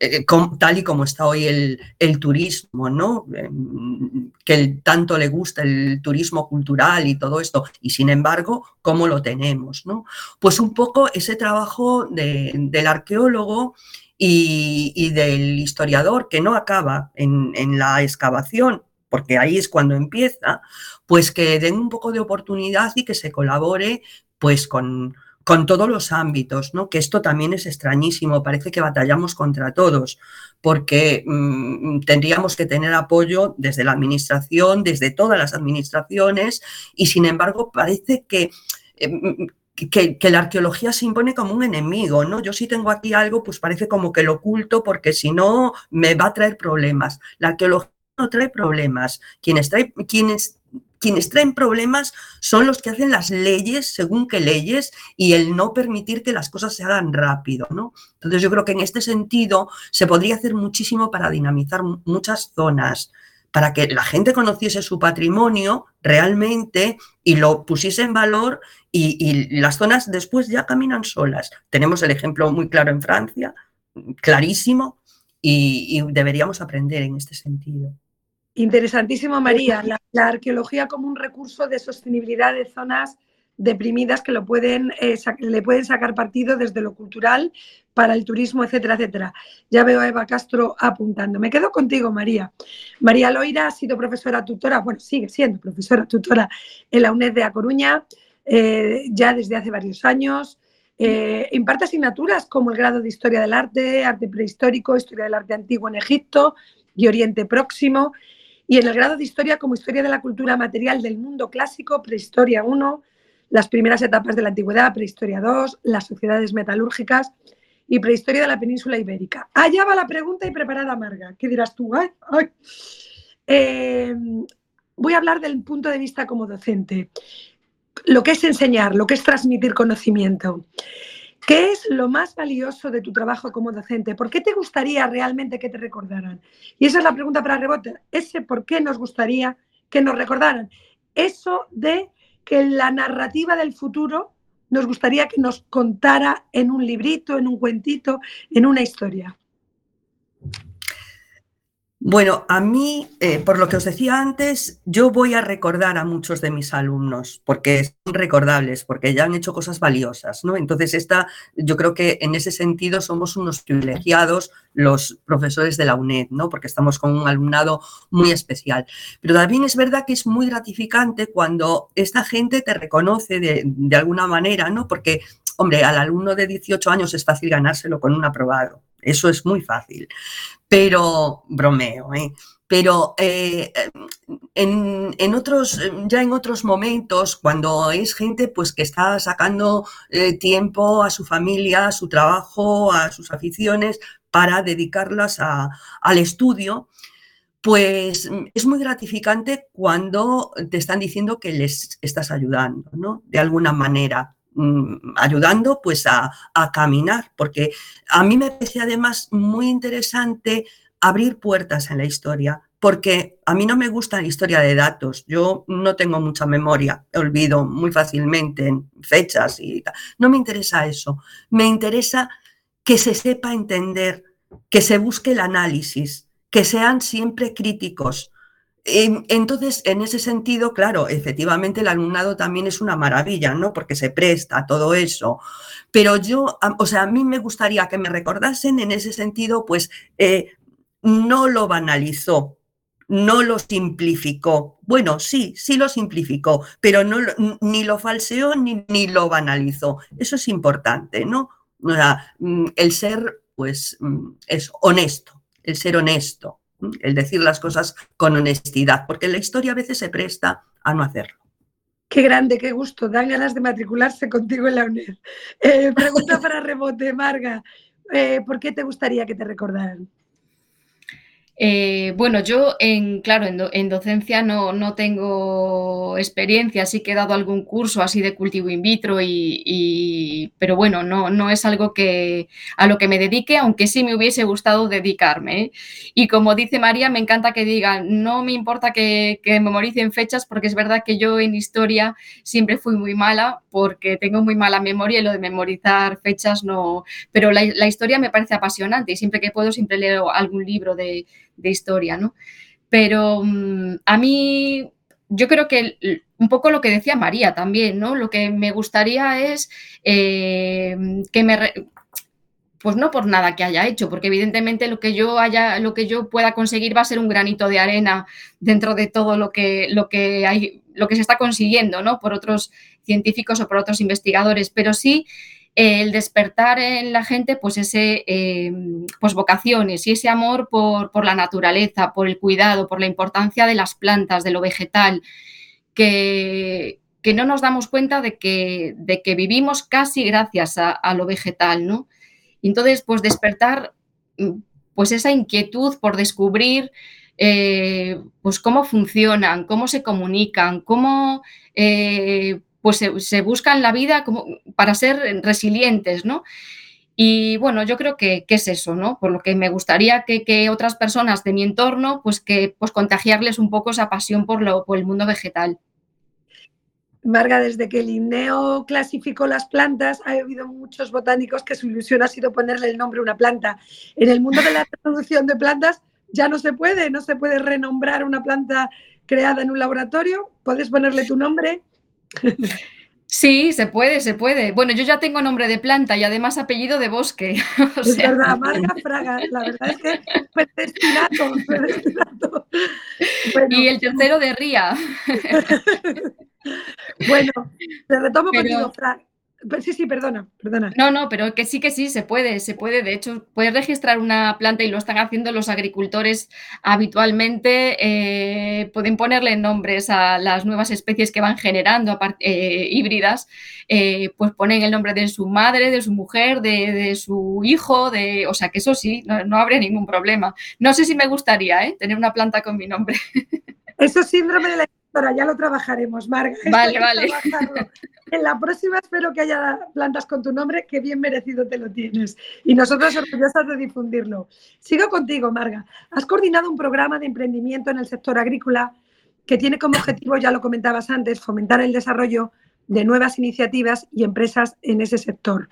eh, tal y como está hoy el, turismo, ¿no? Em, que tanto le gusta el turismo cultural y todo esto, y sin embargo, ¿cómo lo tenemos? ¿no? Pues un poco ese trabajo del arqueólogo y, del historiador que no acaba en, en la excavación, porque ahí es cuando empieza, pues que den un poco de oportunidad y que se colabore pues con, con todos los ámbitos, ¿no? Que esto también es extrañísimo, parece que batallamos contra todos, porque mm, tendríamos que tener apoyo desde la administración, desde todas las administraciones, y sin embargo parece que, em, que, que, la arqueología se impone como un enemigo, ¿no? Yo si tengo aquí algo, pues parece como que lo oculto porque si no me va a traer problemas. La arqueología no trae problemas. Quienes, trae, quienes quienes traen problemas son los que hacen las leyes según qué leyes y el no permitir que las cosas se hagan rápido, ¿no? Entonces yo creo que en este sentido se podría hacer muchísimo para dinamizar muchas zonas, para que la gente conociese su patrimonio realmente y lo pusiese en valor y, las zonas después ya caminan solas. Tenemos el ejemplo muy claro en Francia, clarísimo, y deberíamos aprender en este sentido. Interesantísimo, María. La, arqueología como un recurso de sostenibilidad de zonas deprimidas que lo pueden, eh, le pueden sacar partido desde lo cultural para el turismo, etcétera, etcétera. Ya veo a Eva Castro apuntando. Me quedo contigo, María. María Loira ha sido profesora tutora, bueno, sigue siendo profesora tutora en la UNED de A Coruña eh, ya desde hace varios años. Eh, imparte asignaturas como el grado de Historia del Arte, Arte Prehistórico, Historia del Arte Antiguo en Egipto y Oriente Próximo y en el grado de Historia como Historia de la Cultura Material del Mundo Clásico, Prehistoria 1, las primeras etapas de la Antigüedad, Prehistoria 2, las sociedades metalúrgicas y Prehistoria de la Península Ibérica. Allá va la pregunta y preparada, Marga. ¿Qué dirás tú? Eh, voy a hablar del punto de vista como docente. Lo que es enseñar, lo que es transmitir conocimiento. ¿Qué es lo más valioso de tu trabajo como docente? ¿Por qué te gustaría realmente que te recordaran? Y esa es la pregunta para rebote. Ese por qué nos gustaría que nos recordaran. Eso de que la narrativa del futuro nos gustaría que nos contara en un librito, en un cuentito, en una historia. Bueno, a mí, eh, por lo que os decía antes, yo voy a recordar a muchos de mis alumnos, porque son recordables, porque ya han hecho cosas valiosas, ¿no? Entonces, esta, yo creo que en ese sentido somos unos privilegiados los profesores de la UNED, ¿no? Porque estamos con un alumnado muy especial. Pero también es verdad que es muy gratificante cuando esta gente te reconoce de, de alguna manera, ¿no? Porque, hombre, al alumno de 18 años es fácil ganárselo con un aprobado, eso es muy fácil. Pero, bromeo, ¿eh? Pero eh, en, otros, ya en otros momentos, cuando es gente pues, que está sacando eh, tiempo a su familia, a su trabajo, a sus aficiones, para dedicarlas al estudio, pues es muy gratificante cuando te están diciendo que les estás ayudando, ¿no? De alguna manera. Mm, ayudando pues a, caminar, porque a mí me parece además muy interesante abrir puertas en la historia, porque a mí no me gusta la historia de datos, yo no tengo mucha memoria, olvido muy fácilmente en fechas y tal. No me interesa eso, me interesa que se sepa entender, que se busque el análisis, que sean siempre críticos, entonces, en ese sentido, claro, efectivamente el alumnado también es una maravilla, ¿no? Porque se presta a todo eso. Pero yo, o sea, a mí me gustaría que me recordasen en ese sentido, pues eh, no lo banalizó, no lo simplificó. Bueno, sí, sí lo simplificó, pero no ni lo falseó ni, ni lo banalizó. Eso es importante, ¿no? Mm, el ser, pues, mm, es honesto, el ser honesto el decir las cosas con honestidad, porque la historia a veces se presta a no hacerlo. Qué grande, qué gusto. Dan ganas de matricularse contigo en la UNED. Eh, pregunta para rebote, Marga. Eh, ¿Por qué te gustaría que te recordaran? Eh, bueno, yo en, claro, en, docencia no, no, tengo experiencia, sí que he dado algún curso así de cultivo in vitro, y, pero bueno, no, no es algo que a lo que me dedique, aunque sí me hubiese gustado dedicarme. ¿eh? Y como dice María, me encanta que digan, no me importa que, memoricen fechas, porque es verdad que yo en historia siempre fui muy mala, porque tengo muy mala memoria y lo de memorizar fechas no, pero la historia me parece apasionante y siempre que puedo siempre leo algún libro de de historia, ¿no? Pero mm, a mí, yo creo que un poco lo que decía María también, ¿no? Lo que me gustaría es eh, que me... pues no por nada que haya hecho, porque evidentemente lo que yo haya, lo que yo pueda conseguir va a ser un granito de arena dentro de todo lo que, lo que hay, lo que se está consiguiendo, ¿no? Por otros científicos o por otros investigadores, pero sí el despertar en la gente pues ese em, pues vocaciones y ese amor por, la naturaleza, por el cuidado, por la importancia de las plantas, de lo vegetal, que, que no nos damos cuenta de que, de que vivimos casi gracias a, lo vegetal, ¿no? Entonces, pues despertar mm, pues esa inquietud por descubrir eh, pues cómo funcionan, cómo se comunican, cómo eh, pues se, buscan la vida como para ser resilientes, ¿no? Y bueno, yo creo que, es eso, ¿no? Por lo que me gustaría que, otras personas de mi entorno, pues que pues contagiarles un poco esa pasión por, lo, por el mundo vegetal. Marga, desde que el INEO clasificó las plantas, ha habido muchos botánicos que su ilusión ha sido ponerle el nombre a una planta. En el mundo de la reproducción de plantas ya no se puede, no se puede renombrar una planta creada en un laboratorio, puedes ponerle tu nombre Sí, se puede, se puede. Bueno, yo ya tengo nombre de planta y además apellido de bosque. es verdad, Marga Fraga, la verdad es que fue destinato, y el tercero de Ría. bueno, te retomo contigo, Fraga. Sí, sí, perdona, perdona. No, no, pero que sí que sí, se puede, se puede. De hecho, puedes registrar una planta y lo están haciendo los agricultores habitualmente. Eh, pueden ponerle nombres a las nuevas especies que van generando eh, híbridas. Eh, pues ponen el nombre de su madre, de su mujer, de, su hijo, de, o sea que eso sí, no, habría ningún problema. No sé si me gustaría tener una planta con mi nombre. Eso es síndrome de la Ahora ya lo trabajaremos, Marga. Vale, vale. En la próxima espero que haya plantas con tu nombre, que bien merecido te lo tienes. Y nosotros orgullosas de difundirlo. Sigo contigo, Marga. Has coordinado un programa de emprendimiento en el sector agrícola que tiene como objetivo, ya lo comentabas antes, fomentar el desarrollo de nuevas iniciativas y empresas en ese sector.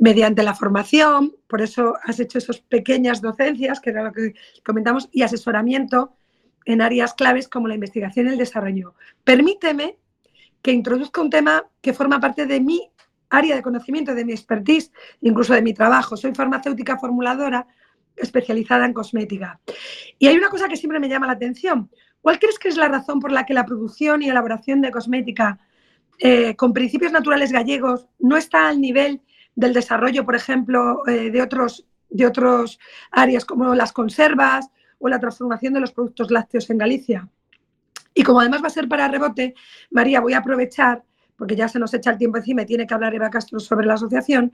Mediante la formación, por eso has hecho esas pequeñas docencias, que era lo que comentamos, y asesoramiento en áreas claves como la investigación y el desarrollo. Permíteme que introduzca un tema que forma parte de mi área de conocimiento, de mi expertise, incluso de mi trabajo. Soy farmacéutica formuladora especializada en cosmética. Y hay una cosa que siempre me llama la atención. ¿Cuál crees que es la razón por la que la producción y elaboración de cosmética eh, con principios naturales gallegos no está al nivel del desarrollo, por ejemplo, eh, de, otros, de otros áreas como las conservas o la transformación de los productos lácteos en Galicia? Y como además va a ser para rebote, María, voy a aprovechar, porque ya se nos echa el tiempo encima y tiene que hablar Eva Castro sobre la asociación,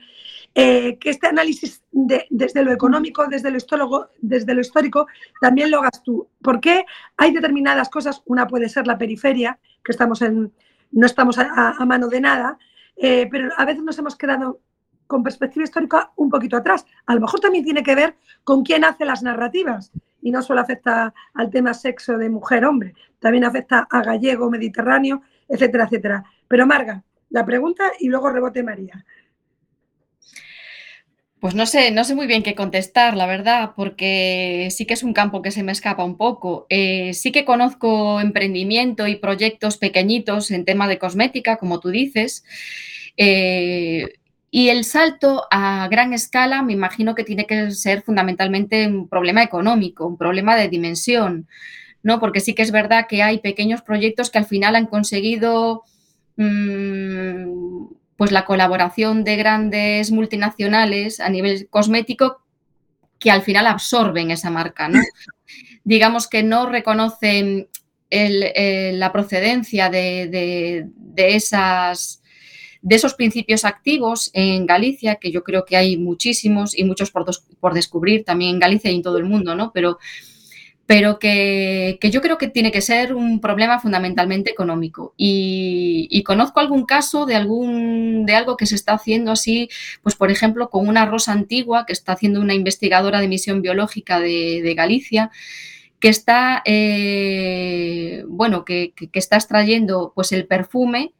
eh, que este análisis desde lo económico, desde lo, histórico, desde lo histórico, también lo hagas tú. ¿Por qué hay determinadas cosas? Una puede ser la periferia, que estamos en, no estamos a, mano de nada, eh, pero a veces nos hemos quedado con perspectiva histórica un poquito atrás. A lo mejor también tiene que ver con quién hace las narrativas y no solo afecta al tema sexo de mujer-hombre, también afecta a gallego, mediterráneo, etcétera, etcétera. Pero Marga, la pregunta y luego rebote María. Pues no sé, no sé muy bien qué contestar, la verdad, porque sí que es un campo que se me escapa un poco. Eh, sí que conozco emprendimiento y proyectos pequeñitos en tema de cosmética, como tú dices. Eh, y el salto a gran escala me imagino que tiene que ser fundamentalmente un problema económico, un problema de dimensión, ¿no? Porque sí que es verdad que hay pequeños proyectos que al final han conseguido mm, pues la colaboración de grandes multinacionales a nivel cosmético que al final absorben esa marca, ¿no? Digamos que no reconocen eh, la procedencia de esas de esos principios activos en Galicia, que yo creo que hay muchísimos y muchos por, por descubrir también en Galicia y en todo el mundo, ¿no? Pero, pero que, yo creo que tiene que ser un problema fundamentalmente económico. Y, conozco algún caso de, algún, de algo que se está haciendo así, pues por ejemplo, con una rosa antigua que está haciendo una investigadora de misión biológica de, Galicia, que está, eh, bueno, que, que, está extrayendo pues el perfume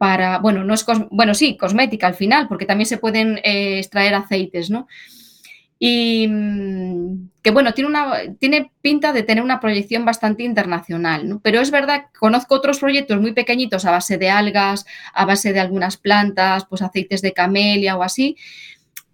para, bueno, no es, bueno, sí, cosmética al final, porque también se pueden eh, extraer aceites, ¿no? Y mm, que bueno, tiene, una, tiene pinta de tener una proyección bastante internacional, ¿no? Pero es verdad, conozco otros proyectos muy pequeñitos a base de algas, a base de algunas plantas, pues aceites de camelia o así,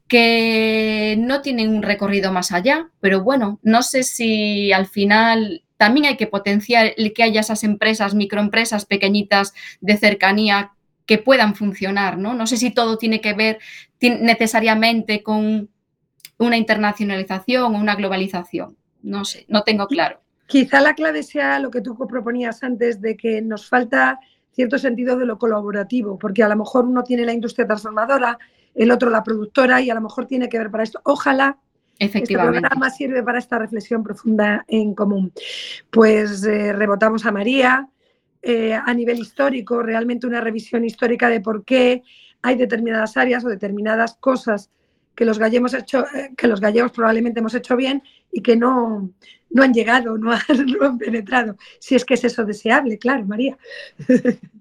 que no tienen un recorrido más allá, pero bueno, no sé si al final también hay que potenciar el que haya esas empresas, microempresas pequeñitas de cercanía que puedan funcionar, ¿no? No sé si todo tiene que ver necesariamente con una internacionalización o una globalización. No sé, no tengo claro. Quizá la clave sea lo que tú proponías antes de que nos falta cierto sentido de lo colaborativo, porque a lo mejor uno tiene la industria transformadora, el otro la productora y a lo mejor tiene que ver para esto. Ojalá Efectivamente. este programa sirve para esta reflexión profunda en común. Pues eh, rebotamos a María, eh, a nivel histórico, realmente una revisión histórica de por qué hay determinadas áreas o determinadas cosas que los gallegos, hecho, eh, que los gallegos probablemente hemos hecho bien y que no, no han llegado, no han, penetrado. Si es que es eso deseable, claro, María.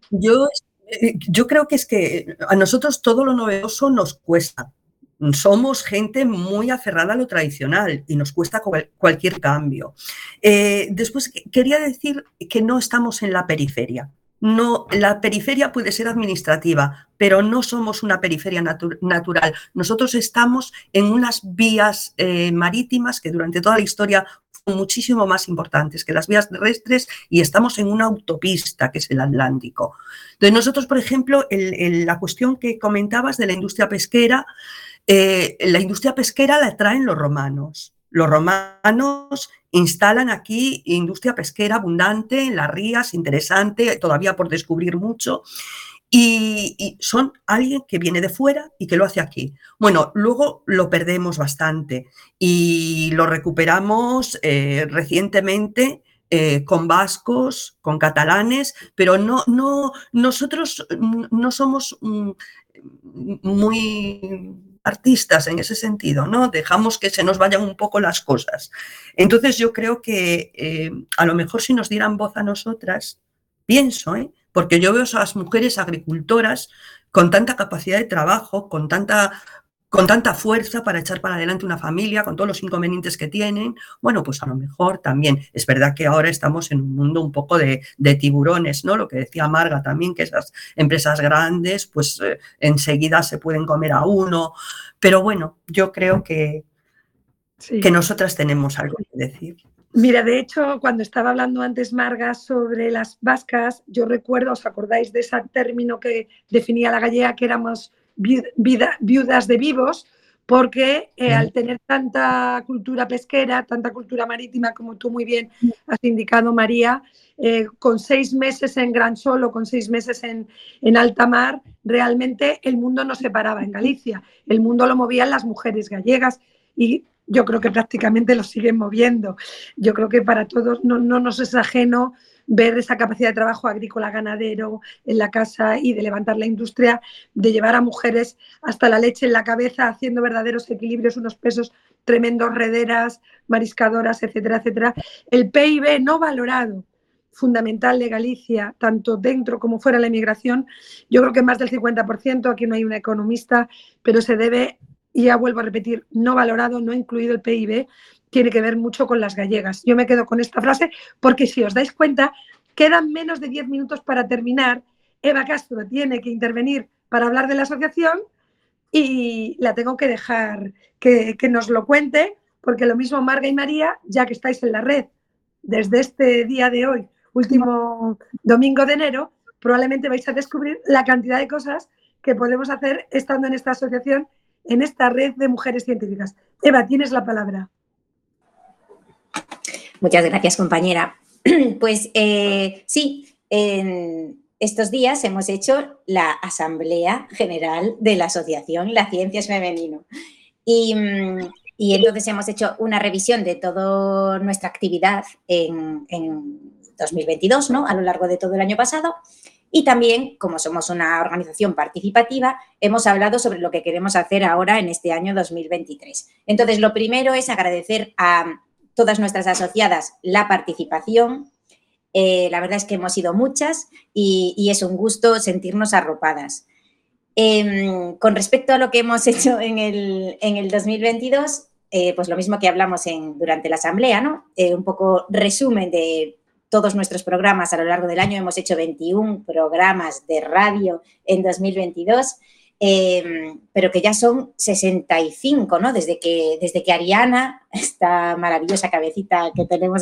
Yo, eh, yo creo que es que a nosotros todo lo novedoso nos cuesta somos gente muy aferrada a lo tradicional y nos cuesta cualquier cambio. Eh, después, quería decir que no estamos en la periferia. No, la periferia puede ser administrativa, pero no somos una periferia natural. Nosotros estamos en unas vías eh, marítimas que durante toda la historia fueron muchísimo más importantes que las vías terrestres y estamos en una autopista que es el Atlántico. Entonces nosotros, por ejemplo, la cuestión que comentabas de la industria pesquera, eh, la industria pesquera la traen los romanos. Los romanos instalan aquí industria pesquera abundante en las rías, interesante, todavía por descubrir mucho. Y, son alguien que viene de fuera y que lo hace aquí. Bueno, luego lo perdemos bastante y lo recuperamos eh, recientemente eh, con vascos, con catalanes, pero no, no, nosotros no somos mm, muy artistas en ese sentido, ¿no? Dejamos que se nos vayan un poco las cosas. Entonces yo creo que eh, a lo mejor si nos dieran voz a nosotras, pienso, ¿eh? porque yo veo a las mujeres agricultoras con tanta capacidad de trabajo, con tanta con tanta fuerza para echar para adelante una familia, con todos los inconvenientes que tienen, bueno, pues a lo mejor también. Es verdad que ahora estamos en un mundo un poco de, tiburones, ¿no? Lo que decía Marga también, que esas empresas grandes, pues eh, enseguida se pueden comer a uno. Pero bueno, yo creo que, que nosotras tenemos algo que decir. Mira, de hecho, cuando estaba hablando antes Marga sobre las vascas, yo recuerdo, ¿os acordáis de ese término que definía la gallega, que éramos viudas de vivos, porque eh, al tener tanta cultura pesquera, tanta cultura marítima, como tú muy bien has indicado, María, eh, con seis meses en Gran Sol o con seis meses en, en, alta mar, realmente el mundo no se paraba en Galicia, el mundo lo movían las mujeres gallegas y yo creo que prácticamente lo siguen moviendo. Yo creo que para todos no, no nos es ajeno ver esa capacidad de trabajo agrícola, ganadero en la casa y de levantar la industria, de llevar a mujeres hasta la leche en la cabeza, haciendo verdaderos equilibrios, unos pesos tremendos, rederas, mariscadoras, etcétera, etcétera. El PIB no valorado fundamental de Galicia, tanto dentro como fuera de la inmigración, yo creo que más del 50%, aquí no hay una economista, pero se debe, y ya vuelvo a repetir, no valorado, no incluido el PIB, tiene que ver mucho con las gallegas. Yo me quedo con esta frase porque si os dais cuenta, quedan menos de 10 minutos para terminar. Eva Castro tiene que intervenir para hablar de la asociación y la tengo que dejar que, nos lo cuente, porque lo mismo Marga y María, ya que estáis en la red desde este día de hoy, último domingo de enero, probablemente vais a descubrir la cantidad de cosas que podemos hacer estando en esta asociación, en esta red de mujeres científicas. Eva, tienes la palabra. Muchas gracias, compañera. Pues eh, sí, en estos días hemos hecho la Asamblea General de la Asociación La Ciencia es Femenino. Y, entonces hemos hecho una revisión de toda nuestra actividad en, 2022, ¿no? A lo largo de todo el año pasado. Y también, como somos una organización participativa, hemos hablado sobre lo que queremos hacer ahora en este año 2023. Entonces, lo primero es agradecer a todas nuestras asociadas la participación. Eh, la verdad es que hemos sido muchas y, es un gusto sentirnos arropadas. Em, con respecto a lo que hemos hecho en el, en el 2022, eh, pues lo mismo que hablamos en, durante la asamblea, ¿no? Eh, un poco resumen de todos nuestros programas a lo largo del año. Hemos hecho 21 programas de radio en 2022. Em, pero que ya son 65, ¿no? Desde que, desde que Ariana, esta maravillosa cabecita que tenemos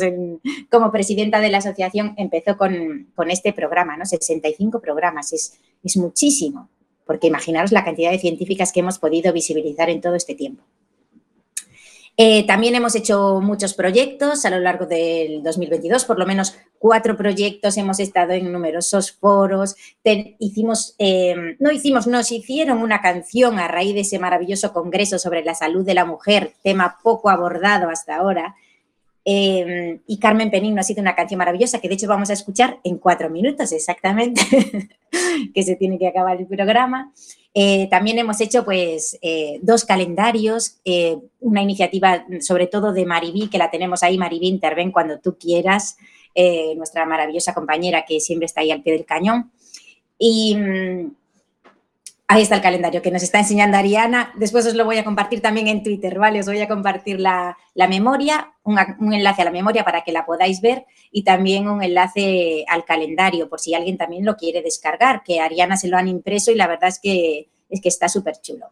como presidenta de la asociación, empezó con, este programa, ¿no? 65 programas, es, es muchísimo, porque imaginaros la cantidad de científicas que hemos podido visibilizar en todo este tiempo. Eh, también hemos hecho muchos proyectos a lo largo del 2022, por lo menos cuatro proyectos, hemos estado en numerosos foros, hicimos, em, no hicimos, nos hicieron una canción a raíz de ese maravilloso congreso sobre la salud de la mujer, tema poco abordado hasta ahora, em, y Carmen Penín nos ha sido una canción maravillosa que de hecho vamos a escuchar en cuatro minutos exactamente, que se tiene que acabar el programa. Eh, también hemos hecho pues eh, dos calendarios, eh, una iniciativa sobre todo de Maribí, que la tenemos ahí, Maribí, interven cuando tú quieras, nuestra maravillosa compañera que siempre está ahí al pie del cañón. Y mm, ahí está el calendario que nos está enseñando Ariana. Después os lo voy a compartir también en Twitter, ¿vale? Os voy a compartir la, memoria, un, enlace a la memoria para que la podáis ver y también un enlace al calendario por si alguien también lo quiere descargar, que Ariana se lo han impreso y la verdad es que, es que está súper chulo.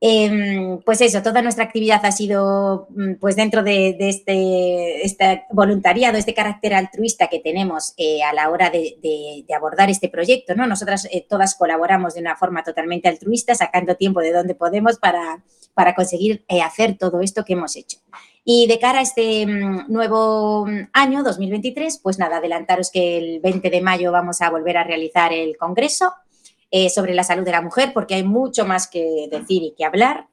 Em, pues eso, toda nuestra actividad ha sido mm, pues dentro de, este, este, voluntariado, este carácter altruista que tenemos eh, a la hora de, abordar este proyecto, ¿no? Nosotras eh, todas colaboramos de una forma totalmente altruista, sacando tiempo de donde podemos para, para conseguir eh, hacer todo esto que hemos hecho. Y de cara a este mm, nuevo mm, año, 2023, pues nada, adelantaros que el 20 de mayo vamos a volver a realizar el congreso eh, sobre la salud de la mujer, porque hay mucho más que decir y que hablar.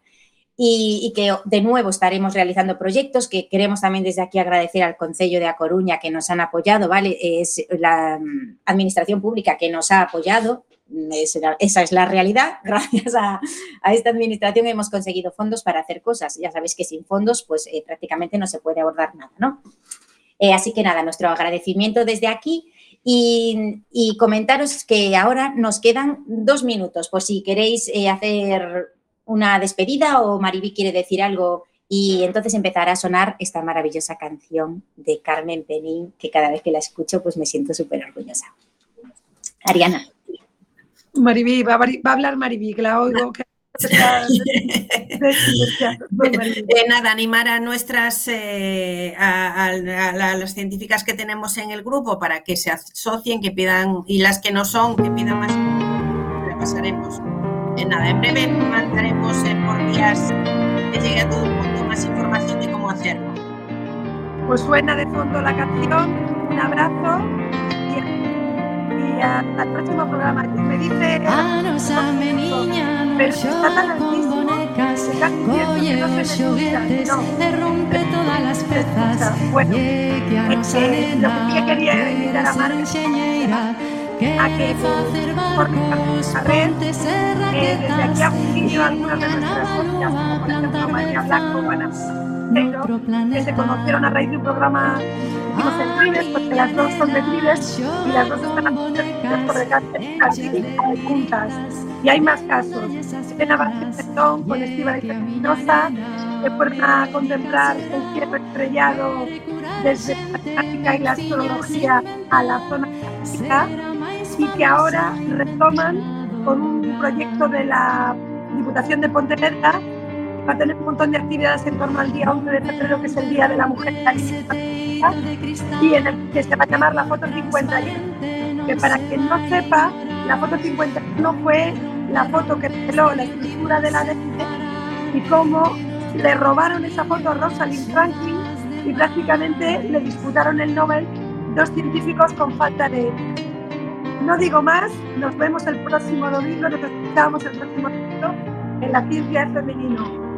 y, que de nuevo estaremos realizando proyectos que queremos también desde aquí agradecer al Concello de A Coruña que nos han apoyado, ¿vale? Es la mm, administración pública que nos ha apoyado, esa es la realidad. Gracias a, esta administración hemos conseguido fondos para hacer cosas. Ya sabéis que sin fondos pues eh, prácticamente no se puede abordar nada, ¿no? Eh, así que nada, nuestro agradecimiento desde aquí y, comentaros que ahora nos quedan dos minutos por si queréis eh, hacer una despedida o Mariby quiere decir algo y entonces empezará a sonar esta maravillosa canción de Carmen Penín que cada vez que la escucho pues me siento súper orgullosa. Ariana. Maribí, va, a hablar Maribí, que la oigo. Que... de nada, animar a nuestras, eh, a, las científicas que tenemos en el grupo para que se asocien, que pidan, y las que no son, que pidan más, le pasaremos. En nada, en breve mandaremos por días que llegue a todo el mundo más información de cómo hacerlo. Pues suena de fondo la canción, un abrazo y, hasta el próximo programa. Me dice... Anósame niña, no con bonecas, oye, no. se rompe todas las pezas, bueno, que a lo que quería invitar a Marga a que por a ver eh, desde aquí a junio algunas de nuestras socias, como por ejemplo María Blanco, Ana Que se conocieron a raíz de un programa que hicimos en porque las dos son de Tribes y las dos están por el cáncer juntas. Y hay más casos. Elena Vázquez con Estiva y Espinosa, que fueron a contemplar el cielo estrellado desde la práctica y la astrología a la zona clásica y que ahora retoman con un proyecto de la Diputación de Pontevedra va a tener un montón de actividades en torno al día 11 de febrero, que es el Día de la Mujer y en el que se va a llamar la foto 51. Que para quien no sepa, la foto 51 fue la foto que reveló la estructura de la ADN y cómo le robaron esa foto a Rosalind Franklin y prácticamente le disputaron el Nobel dos científicos con falta de no digo más, nos vemos el próximo domingo, nos escuchamos el próximo domingo en la ciencia femenino.